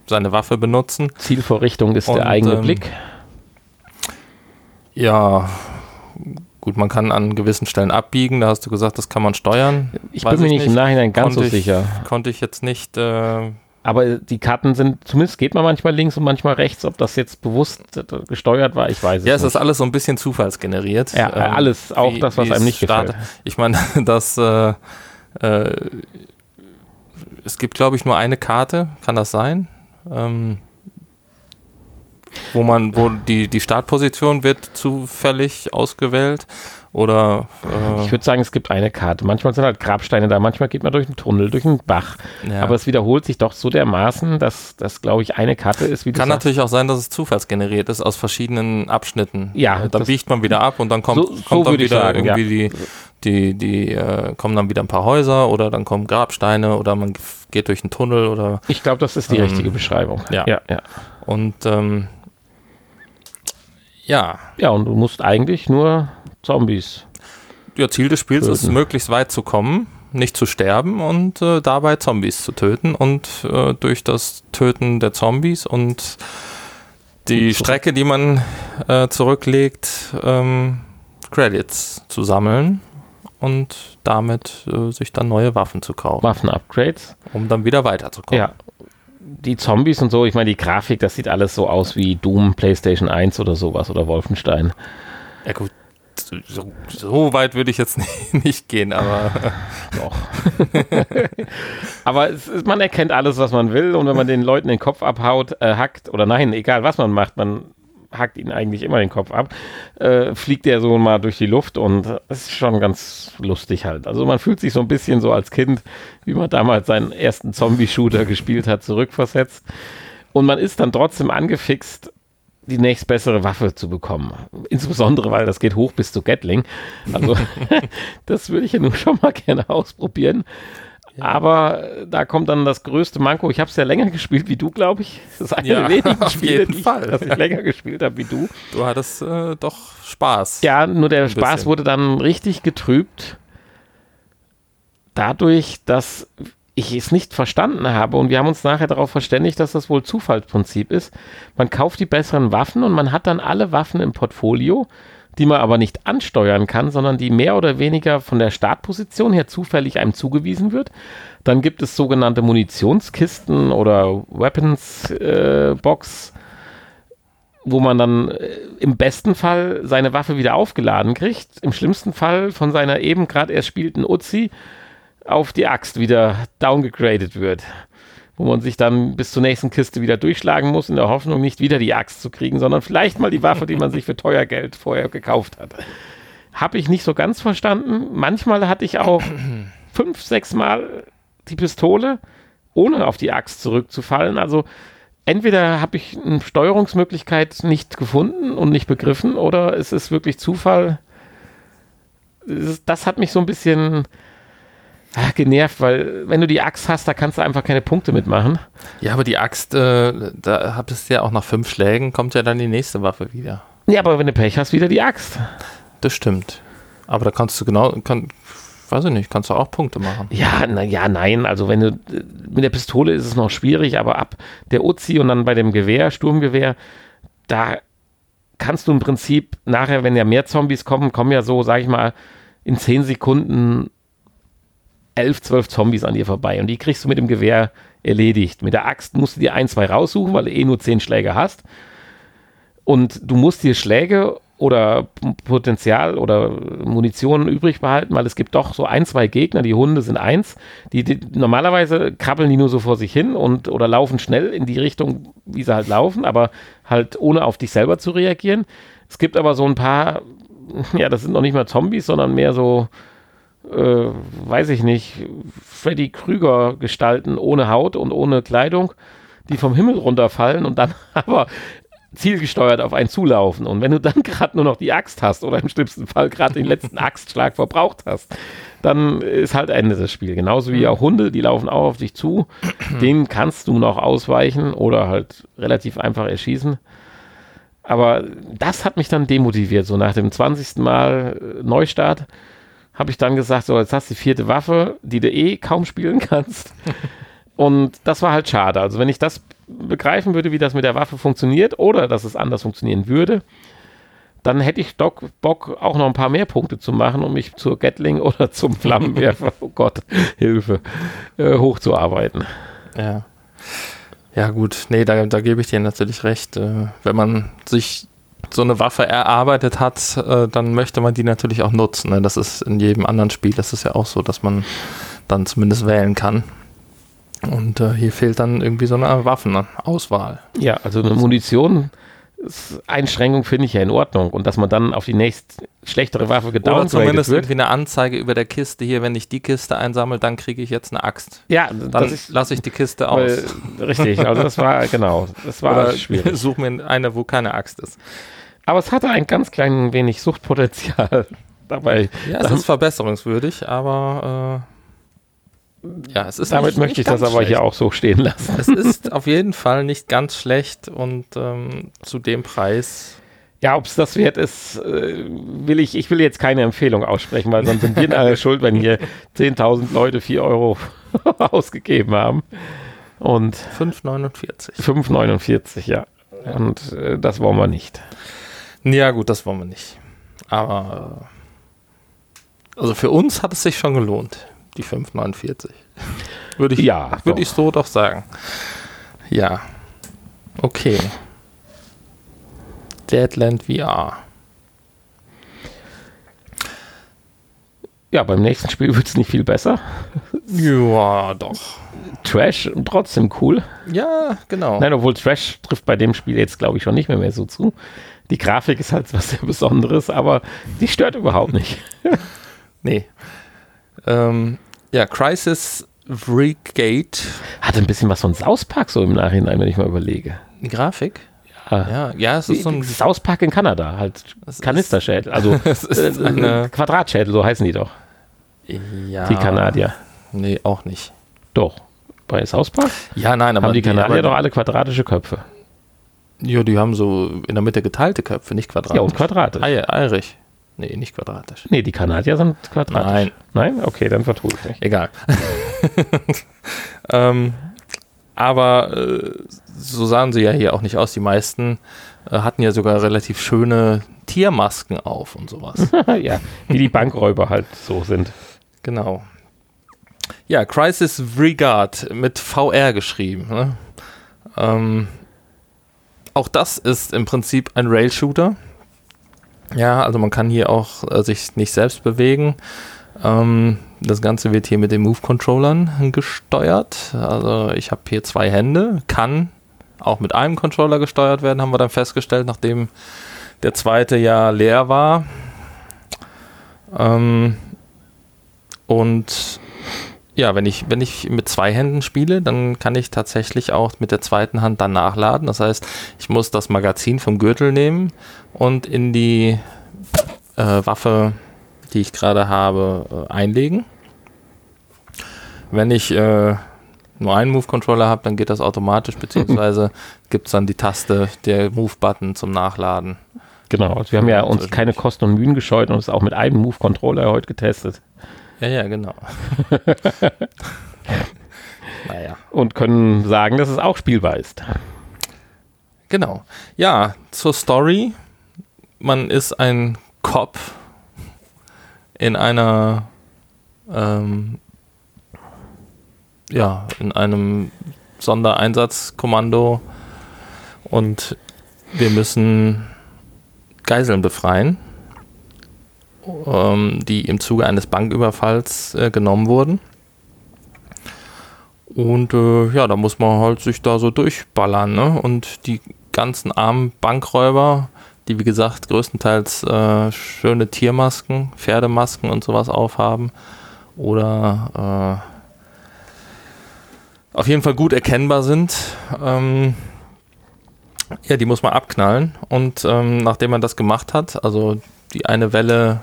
seine Waffe benutzen. Zielvorrichtung ist Und, der eigene ähm, Blick. Ja, gut, man kann an gewissen Stellen abbiegen, da hast du gesagt, das kann man steuern. Ich weiß bin mir ich nicht, im nicht. Nachhinein ganz so Konnte ich- sicher. Konnte ich jetzt nicht, äh, Aber die Karten sind, zumindest geht man manchmal links und manchmal rechts. Ob das jetzt bewusst gesteuert war, ich weiß ja, es es ist nicht. alles so ein bisschen zufallsgeneriert. Ja, Ähm, alles, auch wie- das, was einem es nicht startet. gefällt. Ich meine, <laughs> das, äh, äh, es gibt, glaube ich, nur eine Karte, kann das sein? Ähm, wo man, wo die, die Startposition wird zufällig ausgewählt oder äh, Ich würde sagen, es gibt eine Karte. Manchmal sind halt Grabsteine da, manchmal geht man durch einen Tunnel, durch einen Bach. ja. Aber es wiederholt sich doch so dermaßen, dass das, glaube ich, eine Karte ist, kann natürlich auch sein, dass es zufallsgeneriert ist aus verschiedenen Abschnitten. Ja, dann biegt man wieder ab und dann kommt, So- so kommt dann wieder sagen, ja. irgendwie die, die, die äh, kommen dann wieder ein paar Häuser oder dann kommen Grabsteine oder man geht durch einen Tunnel oder Ich glaube, das ist die Ähm, richtige Beschreibung. ja. ja, ja. und ähm, ja, Ja, und du musst eigentlich nur Zombies. ja, Ziel des Spiels ist, Töten. möglichst weit zu kommen, nicht zu sterben und äh, dabei Zombies zu töten und äh, durch das Töten der Zombies und die. Strecke, die man äh, zurücklegt, ähm, Credits zu sammeln und damit äh, sich dann neue Waffen zu kaufen, Waffen-Upgrades. um dann wieder weiterzukommen. Ja. Die Zombies und so, ich meine, die Grafik, das sieht alles so aus wie Doom, PlayStation 1 oder sowas oder Wolfenstein. ja gut, so, so weit würde ich jetzt nicht, <laughs> nicht gehen, aber <laughs> Doch. <laughs> Aber es man erkennt alles, was man will und wenn man den Leuten den Kopf abhaut, äh, hackt oder nein, egal was man macht, man hackt ihnen eigentlich immer den Kopf ab, äh, fliegt der so mal durch die Luft und es ist schon ganz lustig halt. Also man fühlt sich so ein bisschen so als Kind, wie man damals seinen ersten Zombie-Shooter gespielt hat, zurückversetzt. Und man ist dann trotzdem angefixt, die nächstbessere Waffe zu bekommen. Insbesondere, weil das geht hoch bis zu Gatling. Also <laughs> das würde ich ja nun schon mal gerne ausprobieren. Aber äh, da kommt dann das größte Manko. Ich habe es ja länger <laughs> gespielt wie du, glaube ich. Das ist eine Ja, der wenigen <laughs> Spiele, die ich, Fall. dass ich länger gespielt habe wie du. du hattest äh, doch Spaß. Ja, nur der Spaß bisschen. wurde dann richtig getrübt. Dadurch, dass ich es nicht verstanden habe und wir haben uns nachher darauf verständigt, dass das wohl Zufallsprinzip ist. Man kauft die besseren Waffen und man hat dann alle Waffen im Portfolio, die man aber nicht ansteuern kann, sondern die mehr oder weniger von der Startposition her zufällig einem zugewiesen wird. Dann gibt es sogenannte Munitionskisten oder Weapons äh, Box, wo man dann äh, im besten Fall seine Waffe wieder aufgeladen kriegt, im schlimmsten Fall von seiner eben gerade erst spielten Uzi auf die Axt wieder downgegradet wird. Wo man sich dann bis zur nächsten Kiste wieder durchschlagen muss, in der Hoffnung, nicht wieder die Axt zu kriegen, sondern vielleicht mal die Waffe, die man sich für teuer Geld vorher gekauft hat. Habe ich nicht so ganz verstanden. Manchmal hatte ich auch <clears throat> fünf, sechs Mal die Pistole, ohne auf die Axt zurückzufallen. Also entweder habe ich eine Steuerungsmöglichkeit nicht gefunden und nicht begriffen, oder es ist wirklich Zufall. Das hat mich so ein bisschen ah, genervt, weil wenn du die Axt hast, da kannst du einfach keine Punkte mitmachen. Ja, aber die Axt, äh, da hattest du ja auch nach fünf Schlägen, kommt ja dann die nächste Waffe wieder. Ja, aber wenn du Pech hast, wieder die Axt. Das stimmt. Aber da kannst du genau, kann, weiß ich nicht, kannst du auch Punkte machen. Ja, na ja, nein. Also wenn du mit der Pistole ist es noch schwierig, aber ab der Uzi und dann bei dem Gewehr, Sturmgewehr, da kannst du im Prinzip nachher, wenn ja mehr Zombies kommen, kommen ja so, sag ich mal, in 10 Sekunden 11, 12 Zombies an dir vorbei und die kriegst du mit dem Gewehr erledigt. Mit der Axt musst du dir ein, zwei raussuchen, weil du eh nur 10 Schläge hast. Und du musst dir Schläge oder Potenzial oder Munition übrig behalten, weil es gibt doch so ein, zwei Gegner, die Hunde sind eins, die, die normalerweise krabbeln die nur so vor sich hin und oder laufen schnell in die Richtung, wie sie halt laufen, aber halt ohne auf dich selber zu reagieren. Es gibt aber so ein paar, ja, das sind noch nicht mal Zombies, sondern mehr so, äh, weiß ich nicht, Freddy Krüger Gestalten ohne Haut und ohne Kleidung, die vom Himmel runterfallen und dann <laughs> aber zielgesteuert auf einen zulaufen. Und wenn du dann <laughs> gerade nur noch die Axt hast oder im schlimmsten Fall gerade den letzten <laughs> Axtschlag verbraucht hast, dann ist halt Ende des Spiels. Genauso wie auch Hunde, die laufen auch auf dich zu. <clears throat> Denen kannst du noch ausweichen oder halt relativ einfach erschießen. Aber das hat mich dann demotiviert. So nach dem 20. Mal äh, Neustart habe ich dann gesagt, so jetzt hast du die vierte Waffe, die du eh kaum spielen kannst. <laughs> Und das war halt schade. Also wenn ich das begreifen würde, wie das mit der Waffe funktioniert oder dass es anders funktionieren würde, dann hätte ich Doc Bock, auch noch ein paar mehr Punkte zu machen, um mich zur Gatling <laughs> oder zum Flammenwerfer, <laughs> oh Gott, Hilfe, äh, hochzuarbeiten. Ja. Ja, gut. Nee, da, da gebe ich dir natürlich recht. Äh, wenn man sich so eine Waffe erarbeitet hat, äh, dann möchte man die natürlich auch nutzen. Ne? Das ist in jedem anderen Spiel, das ist ja auch so, dass man dann zumindest wählen kann. Und äh, hier fehlt dann irgendwie so eine Waffenauswahl. Ja, also eine Munitionseinschränkung finde ich ja in Ordnung. Und dass man dann auf die nächst schlechtere Waffe Oder gedowngradet zumindest wird. irgendwie eine Anzeige über der Kiste hier, wenn ich die Kiste einsammle, dann kriege ich jetzt eine Axt. Ja, Dann lasse ich die Kiste aus. richtig. Also das war, genau, das war Oder schwierig. <laughs> suche mir eine, wo keine Axt ist. Aber es hatte ein ganz klein wenig Suchtpotenzial <laughs> dabei. Ja, es ist verbesserungswürdig, aber äh, ja, es ist Damit nicht, möchte nicht ich das aber hier schlecht. auch so stehen lassen. Es ist auf jeden Fall nicht ganz schlecht und ähm, zu dem Preis. Ja, ob es das wert ist, äh, will ich, ich will jetzt keine Empfehlung aussprechen, weil sonst sind wir <laughs> alle schuld, wenn hier 10.000 Leute 4 Euro <laughs> ausgegeben haben. Und 5,49. 5,49, ja. Und äh, das wollen wir nicht. Ja, gut, das wollen wir nicht. Aber äh, also für uns hat es sich schon gelohnt, die 5,49. Würde ich, Ja, würde ich so doch sagen. Ja. Okay. Deadland VR. Ja, beim nächsten Spiel wird es nicht viel besser. Ja, doch. Trash trotzdem cool. Ja, genau. Nein, obwohl Trash trifft bei dem Spiel jetzt, glaube ich, schon nicht mehr, mehr so zu. Die Grafik ist halt was sehr Besonderes, aber die stört überhaupt nicht. <laughs> Nee. Ähm, ja, Crisis Brigade. Hat ein bisschen was von South Park so im Nachhinein, wenn ich mal überlege. Die Grafik? Ja. Ja, ja, es ist so ein. South Park in Kanada, halt Kanisterschädel, also <laughs> äh, eine- Quadratschädel, so heißen die doch, Ja. die Kanadier. Nee, auch nicht. Doch. Bei South Park Ja, nein, aber haben die Kanadier aber, doch alle quadratische Köpfe. Ja, die haben so in der Mitte geteilte Köpfe, nicht quadratisch. Ja, und quadratisch. Ei- Eirig. Nee, nicht quadratisch. Nee, die Kanadier sind quadratisch. Nein. Nein? Okay, dann vertue ich mich. Egal. <laughs> ähm, aber äh, so sahen sie ja hier auch nicht aus. Die meisten äh, hatten ja sogar relativ schöne Tiermasken auf und sowas. <laughs> ja, wie die Bankräuber halt so sind. Genau. Ja, Crisis Regard mit VR geschrieben. Ne? Ähm, auch das ist im Prinzip ein Rail-Shooter. Ja, also man kann hier auch äh, sich nicht selbst bewegen. Ähm, das Ganze wird hier mit den Move-Controllern gesteuert. Also ich habe hier zwei Hände, kann auch mit einem Controller gesteuert werden, haben wir dann festgestellt, nachdem der zweite ja leer war. Ähm, und ja, wenn ich, wenn ich mit zwei Händen spiele, dann kann ich tatsächlich auch mit der zweiten Hand dann nachladen. Das heißt, ich muss das Magazin vom Gürtel nehmen und in die äh, Waffe, die ich gerade habe, äh, einlegen. Wenn ich äh, nur einen Move-Controller habe, dann geht das automatisch, beziehungsweise <laughs> gibt es dann die Taste, der Move-Button zum Nachladen. Genau. Also wir haben ja uns keine Kosten und Mühen gescheut und es auch mit einem Move-Controller heute getestet. Ja, ja, genau. <laughs> naja. Und können sagen, dass es auch spielbar ist. Genau. Ja, zur Story. Man ist ein Cop in einer, ähm, ja, in einem Sondereinsatzkommando und wir müssen Geiseln befreien, ähm, die im Zuge eines Banküberfalls äh, genommen wurden. Und äh, ja, da muss man halt sich da so durchballern, ne? Und die ganzen armen Bankräuber, die wie gesagt größtenteils äh, schöne Tiermasken, Pferdemasken und sowas aufhaben oder äh, auf jeden Fall gut erkennbar sind, ähm, Ja, die muss man abknallen und ähm, nachdem man das gemacht hat, also die eine Welle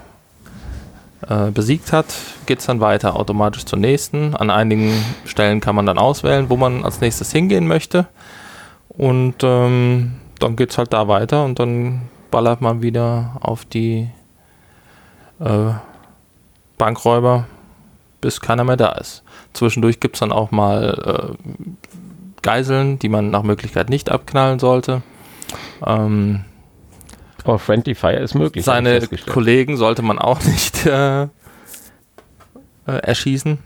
äh, besiegt hat, geht es dann weiter automatisch zur nächsten. An einigen Stellen kann man dann auswählen, wo man als nächstes hingehen möchte. Und ähm, dann geht es halt da weiter und dann ballert man wieder auf die äh, Bankräuber, bis keiner mehr da ist. Zwischendurch gibt es dann auch mal äh, Geiseln, die man nach Möglichkeit nicht abknallen sollte. Ähm, aber Friendly Fire ist möglich. Seine Kollegen sollte man auch <laughs> nicht äh, äh, erschießen.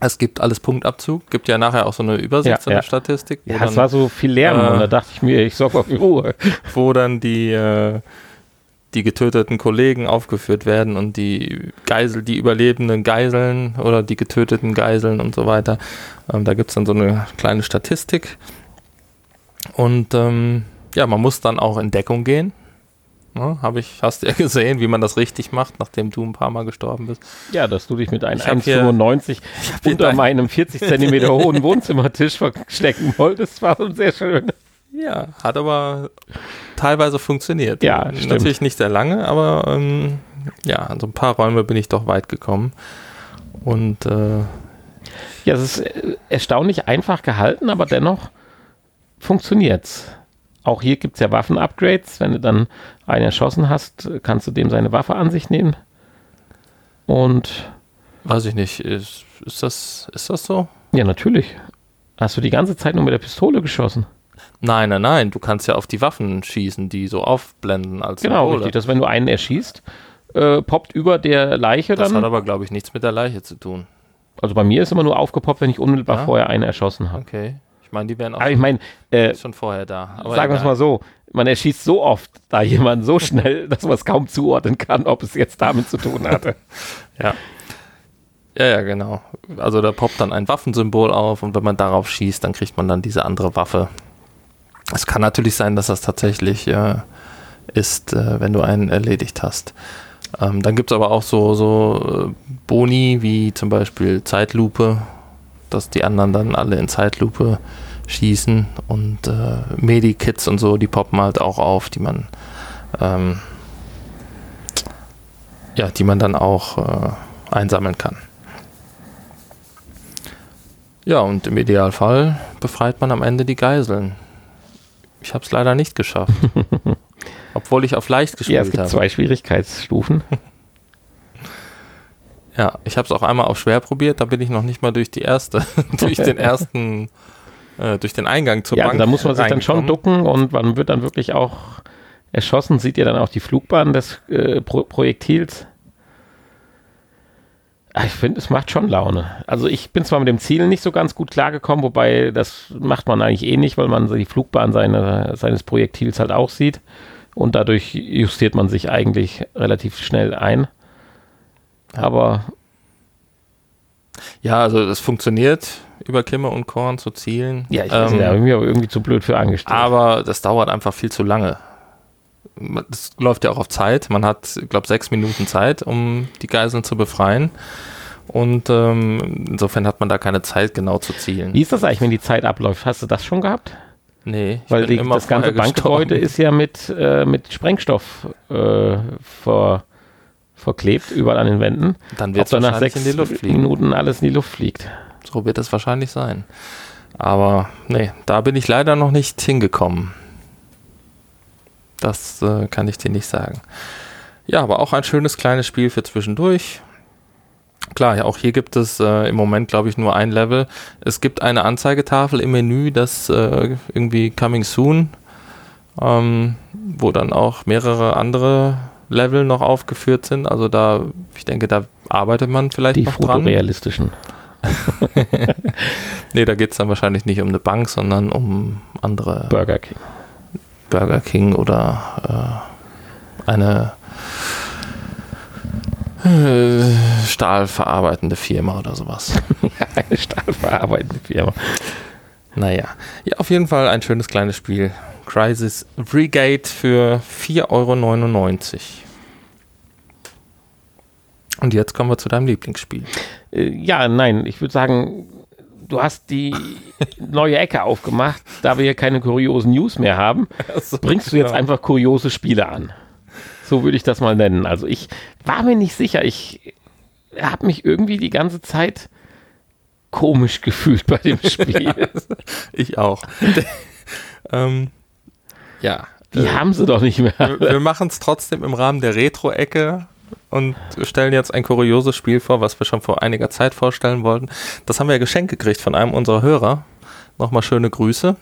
Es gibt alles Punktabzug, gibt ja nachher auch so eine Übersicht, ja, so eine ja. Statistik. Ja, es war so viel Lärm äh, und da dachte ich mir, ich sorge auf die Ruhe. <laughs> Wo dann die, äh, die getöteten Kollegen aufgeführt werden und die Geisel, die überlebenden Geiseln oder die getöteten Geiseln und so weiter. Ähm, da gibt es dann so eine kleine Statistik. Und ähm, ja, man muss dann auch in Deckung gehen. Ne, hab ich, hast du ja <laughs> gesehen, wie man das richtig macht, nachdem du ein paar Mal gestorben bist. Ja, dass du dich mit einem 1,95 <laughs> unter meinem 40 Zentimeter hohen Wohnzimmertisch verstecken wolltest, war schon sehr schön. Ja, hat aber teilweise funktioniert. Ja, stimmt. Natürlich nicht sehr lange, aber ähm, ja, an so ein paar Räume bin ich doch weit gekommen. Und äh, ja, es ist äh, erstaunlich einfach gehalten, aber dennoch funktioniert's. Auch hier gibt es ja Waffen-Upgrades. Wenn du dann einen erschossen hast, kannst du dem seine Waffe an sich nehmen. Und. Weiß ich nicht. Ist, ist, das, ist das so? Ja, natürlich. Hast du die ganze Zeit nur mit der Pistole geschossen? Nein, nein, nein. Du kannst ja auf die Waffen schießen, die so aufblenden als Genau, Symbole. richtig. Dass wenn du einen erschießt, äh, poppt über der Leiche das dann. Das hat aber, glaube ich, nichts mit der Leiche zu tun. Also bei mir ist immer nur aufgepoppt, wenn ich unmittelbar ja? vorher einen erschossen habe. Okay meine, die wären auch aber ich mein, äh, schon vorher da. Aber sagen wir es mal so, man erschießt so oft da jemanden so schnell, <laughs> dass man es kaum zuordnen kann, ob es jetzt damit zu tun hatte. <laughs> ja. Ja, ja, genau. Also da poppt dann ein Waffensymbol auf und wenn man darauf schießt, dann kriegt man dann diese andere Waffe. Es kann natürlich sein, dass das tatsächlich äh, ist, äh, wenn du einen erledigt hast. Ähm, dann gibt es aber auch so, so äh, Boni wie zum Beispiel Zeitlupe, dass die anderen dann alle in Zeitlupe schießen und äh, Medikits und so, die poppen halt auch auf, die man ähm, ja, die man dann auch äh, einsammeln kann. Ja, und im Idealfall befreit man am Ende die Geiseln. Ich habe es leider nicht geschafft. <laughs> Obwohl ich auf leicht gespielt habe. Ja, es gibt habe. zwei Schwierigkeitsstufen. Ja, ich habe es auch einmal auf schwer probiert, da bin ich noch nicht mal durch die erste, <laughs> durch den ersten, äh, durch den Eingang zur ja, Bank. Ja, da muss man sich dann schon ducken und man wird dann wirklich auch erschossen. Sieht ihr dann auch die Flugbahn des äh, Pro Projektils? Ah, ich finde, es macht schon Laune. Also ich bin zwar mit dem Ziel nicht so ganz gut klargekommen, wobei das macht man eigentlich eh nicht, weil man die Flugbahn seine, seines Projektils halt auch sieht und dadurch justiert man sich eigentlich relativ schnell ein. Aber ja, also es funktioniert über Kimme und Korn zu zielen. Ja, ich weiß ähm, nicht, da habe ich mir aber irgendwie zu blöd für angestellt. Aber das dauert einfach viel zu lange. Das läuft ja auch auf Zeit. Man hat, ich glaube, sechs Minuten Zeit, um die Geiseln zu befreien. Und ähm, insofern hat man da keine Zeit, genau zu zielen. Wie ist das eigentlich, wenn die Zeit abläuft? Hast du das schon gehabt? Nee, weil die, das ganze Bankgebäude ist ja mit, äh, mit Sprengstoff äh, vor verklebt, überall an den Wänden. Dann wird es nach sechs in die Luft fliegen. Minuten alles in die Luft fliegt. So wird es wahrscheinlich sein. Aber nee, da bin ich leider noch nicht hingekommen. Das äh, kann ich dir nicht sagen. Ja, aber auch ein schönes kleines Spiel für zwischendurch. Klar, ja, auch hier gibt es äh, im Moment, glaube ich, nur ein Level. Es gibt eine Anzeigetafel im Menü, das äh, irgendwie Coming Soon, ähm, wo dann auch mehrere andere Level noch aufgeführt sind. Also da, ich denke, da arbeitet man vielleicht Die noch dran. Die fotorealistischen. <laughs> nee, da geht es dann wahrscheinlich nicht um eine Bank, sondern um andere. Burger King. Burger King oder äh, eine äh, stahlverarbeitende Firma oder sowas. <laughs> eine stahlverarbeitende Firma. Naja, ja, auf jeden Fall ein schönes kleines Spiel. Crisis Brigade für 4,99 Euro. Und jetzt kommen wir zu deinem Lieblingsspiel. Äh, ja, nein, ich würde sagen, du hast die <laughs> neue Ecke aufgemacht, da wir hier keine kuriosen News mehr haben, so, bringst du jetzt genau. einfach kuriose Spiele an. So würde ich das mal nennen. Also ich war mir nicht sicher. Ich habe mich irgendwie die ganze Zeit komisch gefühlt bei dem <laughs> Spiel. ich auch. <laughs> ähm, ja. Die äh, haben sie doch nicht mehr. Wir, wir machen es trotzdem im Rahmen der Retro-Ecke und stellen jetzt ein kurioses Spiel vor, was wir schon vor einiger Zeit vorstellen wollten. Das haben wir ja geschenkt gekriegt von einem unserer Hörer. Nochmal schöne Grüße.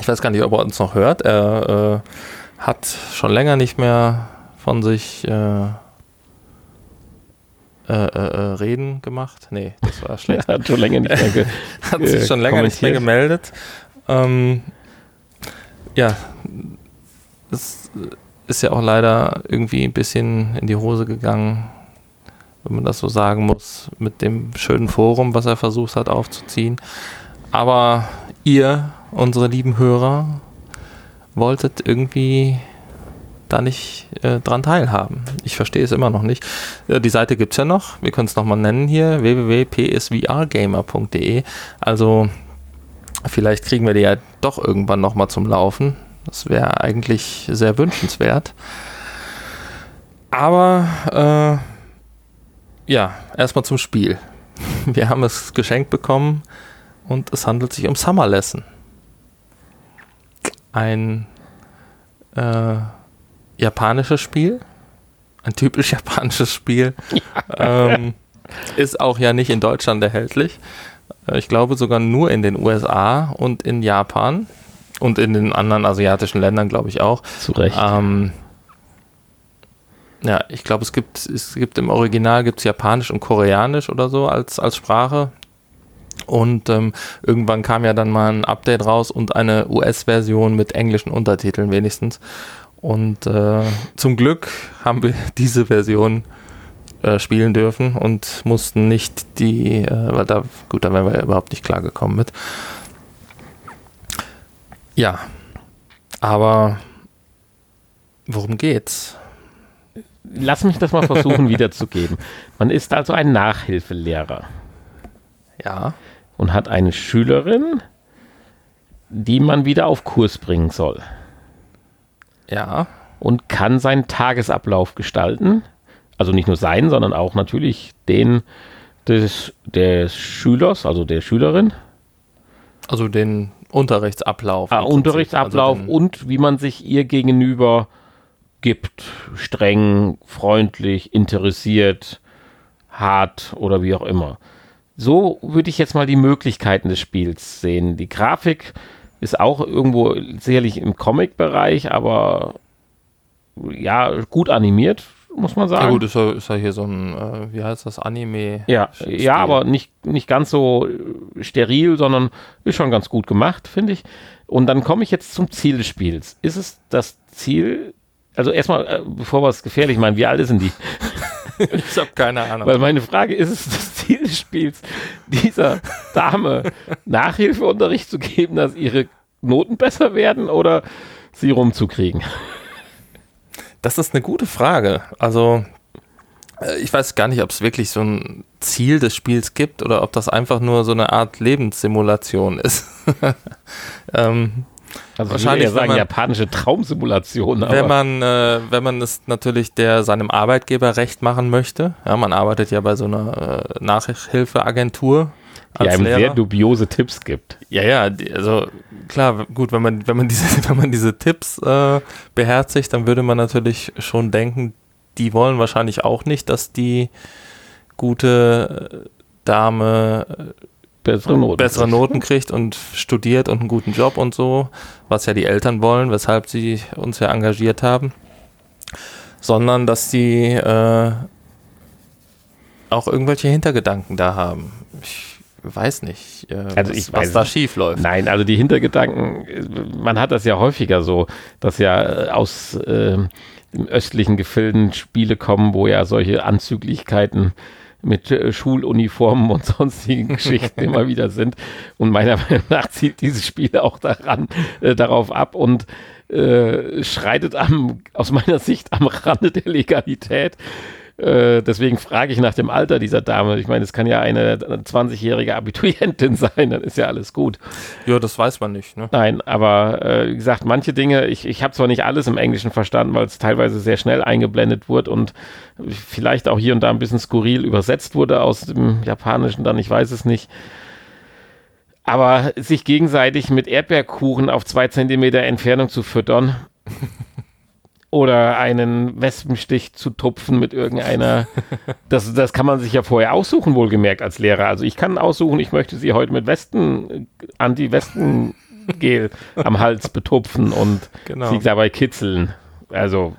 Ich weiß gar nicht, ob er uns noch hört. Er äh, hat schon länger nicht mehr von sich äh, äh, äh, reden gemacht. Nee, das war <laughs> schlecht. hat schon länger nicht mehr ge <laughs> Hat sich schon länger nicht mehr gemeldet. Ähm, ja, es ist ja auch leider irgendwie ein bisschen in die Hose gegangen, wenn man das so sagen muss, mit dem schönen Forum, was er versucht hat aufzuziehen. Aber ihr, unsere lieben Hörer, wolltet irgendwie da nicht äh, dran teilhaben. Ich verstehe es immer noch nicht. Äh, die Seite gibt es ja noch. Wir können es nochmal nennen hier: www.psvrgamer.de. Also, vielleicht kriegen wir die ja doch irgendwann nochmal zum Laufen. Das wäre eigentlich sehr wünschenswert. Aber, äh, ja, erstmal zum Spiel. <laughs> Wir haben es geschenkt bekommen und es handelt sich um Summer Lesson. Ein, äh, japanisches Spiel. Ein typisch <laughs> japanisches Spiel. Ja. Ähm, ist auch ja nicht in Deutschland erhältlich. Äh, ich glaube sogar nur in den USA und in Japan. Und in den anderen asiatischen Ländern, glaube ich, auch. Zu Recht. Ähm, ja, ich glaube, es gibt, es gibt im Original gibt's Japanisch und Koreanisch oder so als, als Sprache. Und ähm, irgendwann kam ja dann mal ein Update raus und eine US-Version mit englischen Untertiteln wenigstens. Und äh, zum Glück haben wir <laughs> diese Version äh, spielen dürfen und mussten nicht die, äh, weil da, gut, da wären wir ja überhaupt nicht klargekommen mit. Ja, aber worum geht's? Lass mich das mal versuchen <laughs> wiederzugeben. Man ist also ein Nachhilfelehrer. Ja. Und hat eine Schülerin, die man wieder auf Kurs bringen soll. Ja. Und kann seinen Tagesablauf gestalten. Also nicht nur sein, sondern auch natürlich den des, des Schülers, also der Schülerin. Also den Unterrichtsablauf. Ah, Unterrichtsablauf also und wie man sich ihr gegenüber gibt. Streng, freundlich, interessiert, hart oder wie auch immer. So würde ich jetzt mal die Möglichkeiten des Spiels sehen. Die Grafik ist auch irgendwo sicherlich im Comic-Bereich, aber ja, gut animiert, muss man sagen. Ja gut, ist ja, ist ja hier so ein, äh, wie heißt das, Anime. Ja, ja aber nicht, nicht ganz so steril, sondern ist schon ganz gut gemacht, finde ich. Und dann komme ich jetzt zum Ziel des Spiels. Ist es das Ziel, also erstmal, äh, bevor wir es gefährlich meinen, wie alt sind die? <laughs> ich habe keine Ahnung. Weil meine Frage ist es das Ziel des Spiels, dieser Dame Nachhilfeunterricht zu geben, dass ihre Noten besser werden oder sie rumzukriegen? Das ist eine gute Frage. Also äh, ich weiß gar nicht, ob es wirklich so ein Ziel des Spiels gibt oder ob das einfach nur so eine Art Lebenssimulation ist. <laughs> ähm, also wahrscheinlich ich sagen man, japanische Traumsimulation. Wenn man, äh, wenn man es natürlich der seinem Arbeitgeber recht machen möchte, ja, man arbeitet ja bei so einer äh, Nachhilfeagentur. Die einem Lehrer. sehr dubiose Tipps gibt. Ja, ja, also klar, gut, wenn man, wenn man <laughs> diese, wenn man diese Tipps äh, beherzigt, dann würde man natürlich schon denken, die wollen wahrscheinlich auch nicht, dass die gute Dame äh, bessere Noten, bessere kriegt. Noten kriegt und studiert und einen guten Job und so, was ja die Eltern wollen, weshalb sie uns ja engagiert haben, sondern dass die äh, auch irgendwelche Hintergedanken da haben. Ich weiß nicht, äh, also was, was da schief läuft. Nein, also die Hintergedanken, man hat das ja häufiger so, dass ja äh, aus äh, östlichen Gefilden Spiele kommen, wo ja solche Anzüglichkeiten mit äh, Schuluniformen und <laughs> sonstigen Geschichten immer wieder sind. Und meiner Meinung nach zielt dieses Spiel auch daran, äh, darauf ab und äh, schreitet am, aus meiner Sicht am Rande der Legalität. Äh, deswegen frage ich nach dem Alter dieser Dame. Ich meine, es kann ja eine 20-jährige Abiturientin <laughs> sein, dann ist ja alles gut. Ja, das weiß man nicht. Ne? Nein, aber äh, wie gesagt, manche Dinge, ich, ich habe zwar nicht alles im Englischen verstanden, weil es teilweise sehr schnell eingeblendet wurde und vielleicht auch hier und da ein bisschen skurril übersetzt wurde aus dem Japanischen, dann ich weiß es nicht. Aber sich gegenseitig mit Erdbeerkuchen auf zwei Zentimeter Entfernung zu füttern, oder einen Wespenstich zu tupfen mit irgendeiner. <laughs> Das, das kann man sich ja vorher aussuchen, wohlgemerkt als Lehrer. Also ich kann aussuchen, ich möchte sie heute mit Westen, Anti-Westen-Gel <laughs> am Hals betupfen und genau. sie dabei kitzeln. Also.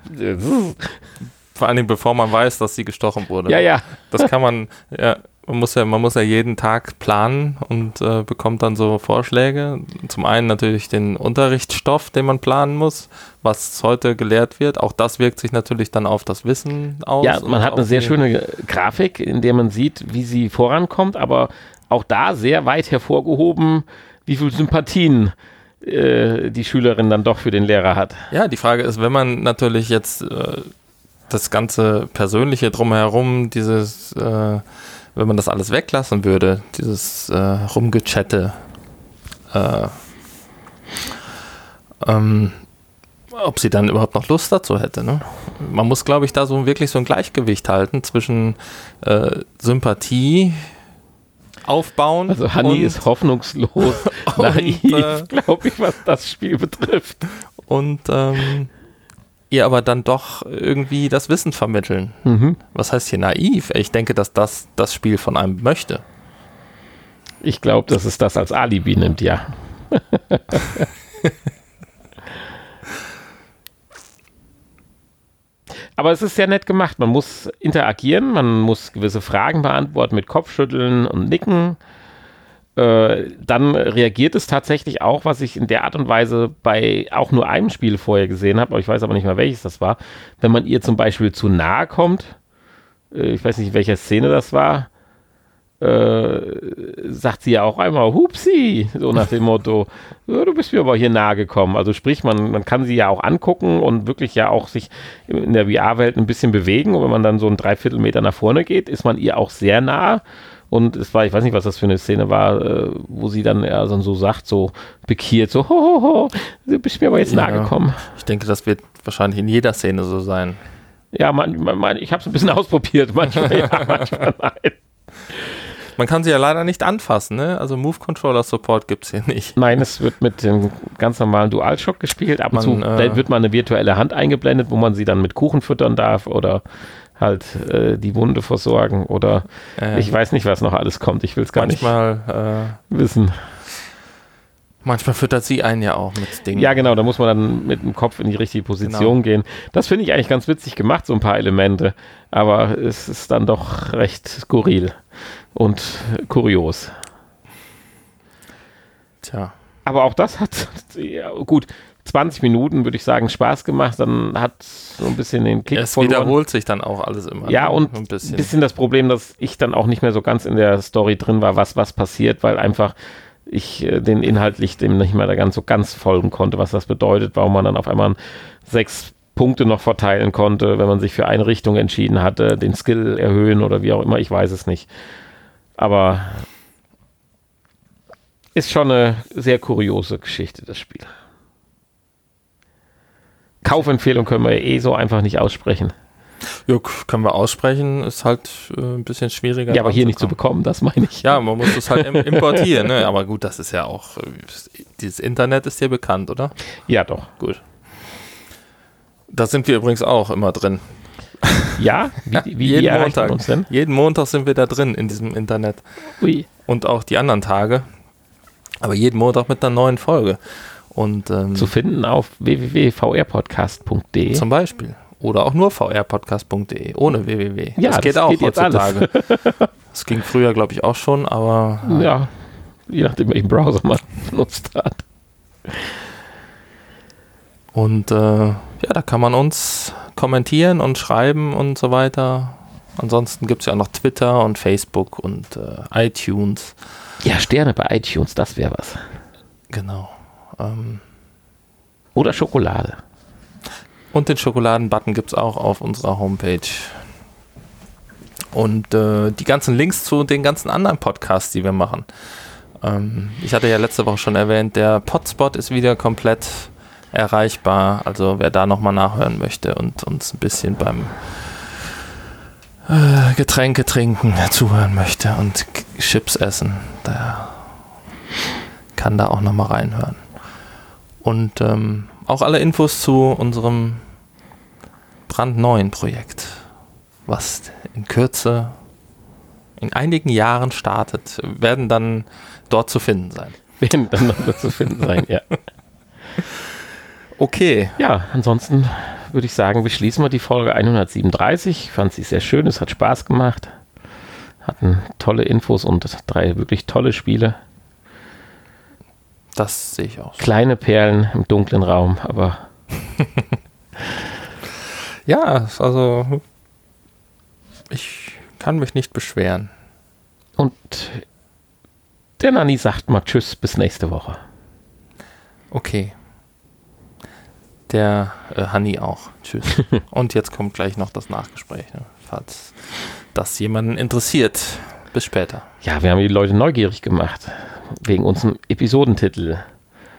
Vor allem, bevor man weiß, dass sie gestochen wurde. Ja, ja. Das kann man, ja, man muss ja, man muss ja jeden Tag planen und äh, bekommt dann so Vorschläge. Zum einen natürlich den Unterrichtsstoff, den man planen muss, was heute gelehrt wird. Auch das wirkt sich natürlich dann auf das Wissen aus. Ja, man hat eine sehr schöne Grafik, in der man sieht, wie sie vorankommt, aber auch da sehr weit hervorgehoben, wie viel Sympathien äh, die Schülerin dann doch für den Lehrer hat. Ja, die Frage ist, wenn man natürlich jetzt äh, das ganze Persönliche drumherum, dieses äh, wenn man das alles weglassen würde, dieses äh, Rumgechatte, äh, ähm, ob sie dann überhaupt noch Lust dazu hätte. Ne? Man muss, glaube ich, da so wirklich so ein Gleichgewicht halten zwischen äh, Sympathie aufbauen. Also Hanni ist hoffnungslos <laughs> naiv, äh, glaube ich, was das Spiel betrifft. Und ähm, ihr aber dann doch irgendwie das Wissen vermitteln. Mhm. Was heißt hier naiv? Ich denke, dass das das Spiel von einem möchte. Ich glaube, dass es das als Alibi nimmt, ja. <laughs> Aber es ist sehr nett gemacht. Man muss interagieren, man muss gewisse Fragen beantworten mit Kopfschütteln und Nicken. Äh, dann reagiert es tatsächlich auch, was ich in der Art und Weise bei auch nur einem Spiel vorher gesehen habe, ich weiß aber nicht mehr welches das war, wenn man ihr zum Beispiel zu nahe kommt, äh, ich weiß nicht, in welcher Szene das war, äh, sagt sie ja auch einmal, hupsi, so nach dem Motto, du bist mir aber hier nahe gekommen. Also sprich, man, man kann sie ja auch angucken und wirklich ja auch sich in der VR-Welt ein bisschen bewegen. Und wenn man dann so ein Dreiviertelmeter nach vorne geht, ist man ihr auch sehr nah und es war, ich weiß nicht, was das für eine Szene war, äh, wo sie dann eher so, so sagt, so pikiert, so, ho, du bist mir aber jetzt ja, nahe gekommen. Ich denke, das wird wahrscheinlich in jeder Szene so sein. Ja, man, man, man ich habe es ein bisschen <laughs> ausprobiert, manchmal ja, <laughs> manchmal nein. Man kann sie ja leider nicht anfassen, ne? Also Move Controller Support gibt es hier nicht. Nein, es wird mit dem ganz normalen DualShock gespielt. Ab und zu äh, wird mal eine virtuelle Hand eingeblendet, wo man sie dann mit Kuchen füttern darf oder halt äh, die Wunde versorgen oder äh, ich weiß nicht, was noch alles kommt. Ich will es gar manchmal, nicht äh, wissen. Manchmal füttert sie einen ja auch mit Dingen. Ja, genau, da muss man dann mit dem Kopf in die richtige Position genau. gehen. Das finde ich eigentlich ganz witzig gemacht, so ein paar Elemente. Aber es ist dann doch recht skurril und kurios. Tja. Aber auch das hat, <laughs> ja, gut, 20 Minuten, würde ich sagen, Spaß gemacht. Dann hat so ein bisschen den Kick Es verloren. wiederholt sich dann auch alles immer. Ja, ne? und ein bisschen. bisschen das Problem, dass ich dann auch nicht mehr so ganz in der Story drin war, was was passiert, weil einfach ich äh, den inhaltlich dem nicht mehr da ganz so ganz folgen konnte, was das bedeutet, warum man dann auf einmal sechs Punkte noch verteilen konnte, wenn man sich für eine Richtung entschieden hatte, den Skill erhöhen oder wie auch immer, ich weiß es nicht. Aber ist schon eine sehr kuriose Geschichte, das Spiel. Kaufempfehlung können wir eh so einfach nicht aussprechen. Ja, können wir aussprechen, ist halt äh, ein bisschen schwieriger. Ja, aber hier nicht zu bekommen, das meine ich. Ja, man muss es halt <laughs> importieren, ne? Aber gut, das ist ja auch, dieses Internet ist dir bekannt, oder? Ja, doch. Gut. Da sind wir übrigens auch immer drin. <laughs> Ja? Wie, wie <laughs> jeden Montag. Uns denn? Jeden Montag sind wir da drin in diesem Internet. Ui. Und auch die anderen Tage. Aber jeden Montag mit einer neuen Folge. Und, ähm, Zu finden auf www.vrpodcast.de. Zum Beispiel. Oder auch nur vrpodcast.de, ohne www. Ja, das geht das auch geht heutzutage. <laughs> das ging früher, glaube ich, auch schon, aber. Äh, ja, je nachdem, welchen Browser man <laughs> benutzt hat. Und äh, ja, da kann man uns kommentieren und schreiben und so weiter. Ansonsten gibt es ja auch noch Twitter und Facebook und äh, iTunes. Ja, Sterne bei iTunes, das wäre was. Genau. Ähm, Oder Schokolade. Und den Schokoladenbutton gibt es auch auf unserer Homepage. Und äh, die ganzen Links zu den ganzen anderen Podcasts, die wir machen. Ähm, ich hatte ja letzte Woche schon erwähnt, der Podspot ist wieder komplett erreichbar. Also wer da nochmal nachhören möchte und uns ein bisschen beim äh, Getränke trinken zuhören möchte und Chips essen, der kann da auch nochmal reinhören. Und ähm, auch alle Infos zu unserem brandneuen Projekt, was in Kürze in einigen Jahren startet, werden dann dort zu finden sein. Werden dann dort zu finden sein, ja. <laughs> Okay. Ja, ansonsten würde ich sagen, wir schließen wir die Folge 137. Ich fand sie sehr schön, es hat Spaß gemacht. Hatten tolle Infos und drei wirklich tolle Spiele. Das sehe ich auch. Kleine Perlen im dunklen Raum, aber. <laughs> ja, also ich kann mich nicht beschweren. Und der Nanni sagt mal Tschüss, bis nächste Woche. Okay. Der äh, Hanni auch. Tschüss. <laughs> Und jetzt kommt gleich noch das Nachgespräch, ne? falls das jemanden interessiert. Bis später. Ja, wir haben die Leute neugierig gemacht. Wegen unserem Episodentitel.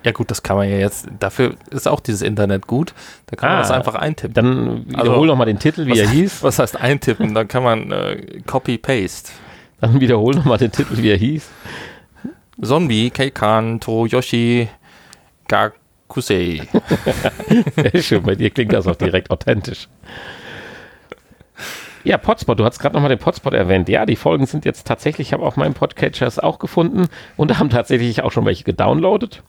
Ja gut, das kann man ja jetzt, dafür ist auch dieses Internet gut. Da kann ah, man das einfach eintippen. Dann wiederhol also, nochmal den Titel, wie was, er hieß. Was heißt eintippen? Dann kann man äh, Copy-Paste. Dann wiederhol nochmal den Titel, wie er hieß. Zombie, Keikan, Toyoshi, Gakusei. <laughs> Sehr schön, bei dir klingt das auch direkt authentisch. Ja, Potspot, du hast gerade nochmal den Potspot erwähnt. Ja, die Folgen sind jetzt tatsächlich, ich habe auch meinen Podcatchers auch gefunden und haben tatsächlich auch schon welche gedownloadet.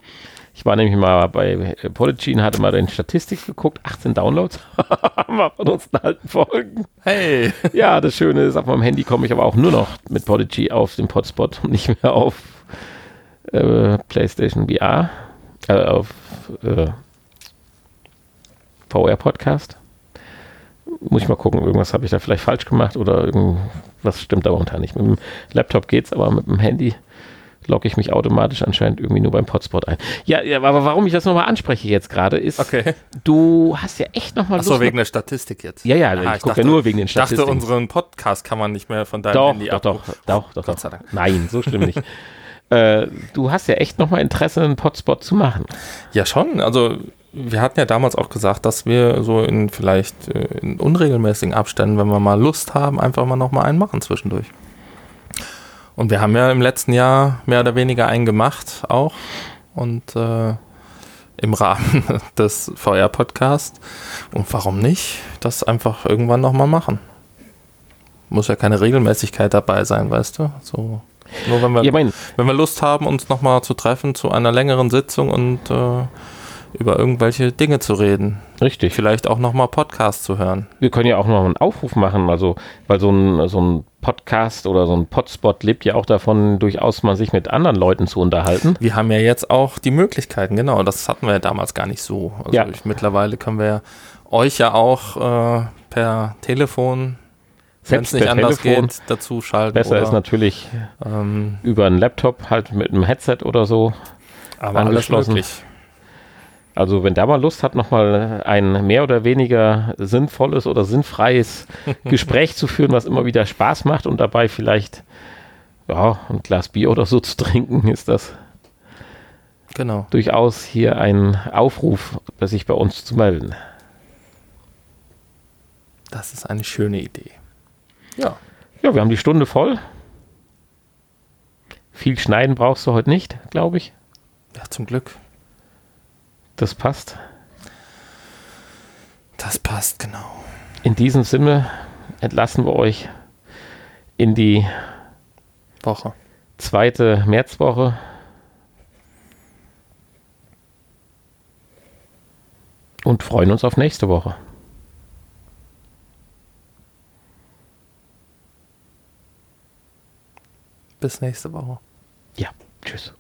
Ich war nämlich mal bei Podigy und hatte mal in Statistik geguckt. 18 Downloads <laughs> haben wir von uns alten Folgen. Hey! Ja, das Schöne ist, auf meinem Handy komme ich aber auch nur noch mit Podigy auf den Potspot und nicht mehr auf äh, PlayStation VR. Äh, auf äh, VR Podcast. Muss ich mal gucken, irgendwas habe ich da vielleicht falsch gemacht oder irgendwas stimmt da momentan nicht. Mit dem Laptop geht's, aber mit dem Handy logge ich mich automatisch anscheinend irgendwie nur beim Potspot ein. Ja, ja aber warum ich das nochmal anspreche jetzt gerade ist, okay. du hast ja echt nochmal Lust. Achso, wegen der Statistik jetzt. Ja, ja, Aha, ich gucke ja nur wegen den Statistiken. Ich dachte, unseren Podcast kann man nicht mehr von deinem doch, Handy doch, doch, doch, doch, Gott sei Dank. Nein, so schlimm nicht. <laughs> äh, du hast ja echt nochmal Interesse, einen Potspot zu machen. Ja, schon. Also wir hatten ja damals auch gesagt, dass wir so in vielleicht äh, in unregelmäßigen Abständen, wenn wir mal Lust haben, einfach mal nochmal einen machen zwischendurch. Und wir haben ja im letzten Jahr mehr oder weniger einen gemacht auch. Und äh, im Rahmen <laughs> des VR-Podcasts. Und warum nicht? Das einfach irgendwann nochmal machen. Muss ja keine Regelmäßigkeit dabei sein, weißt du? So. Nur wenn wir, ja, wenn wir Lust haben, uns nochmal zu treffen zu einer längeren Sitzung und äh, über irgendwelche Dinge zu reden. Richtig. Vielleicht auch nochmal Podcast zu hören. Wir können ja auch noch einen Aufruf machen, also, weil so ein, so ein Podcast oder so ein Podspot lebt ja auch davon, durchaus mal sich mit anderen Leuten zu unterhalten. Wir haben ja jetzt auch die Möglichkeiten, genau, das hatten wir ja damals gar nicht so. Also ja. ich, mittlerweile können wir euch ja auch äh, per Telefon wenn es nicht anders Telefon geht, dazu schalten. Besser oder, ist natürlich ähm, über einen Laptop, halt mit einem Headset oder so. Aber angeschlossen. Alles möglich. Also wenn der mal Lust hat, nochmal ein mehr oder weniger sinnvolles oder sinnfreies <laughs> Gespräch zu führen, was immer wieder Spaß macht und dabei vielleicht ja, ein Glas Bier oder so zu trinken, ist das genau. durchaus hier ein Aufruf, sich bei uns zu melden. Das ist eine schöne Idee. Ja. Ja, wir haben die Stunde voll. Viel schneiden brauchst du heute nicht, glaube ich. Ja, zum Glück. Das passt. Das passt, genau. In diesem Sinne entlassen wir euch in die Woche. Zweite Märzwoche. Und freuen uns auf nächste Woche. Bis nächste Woche. Ja, tschüss.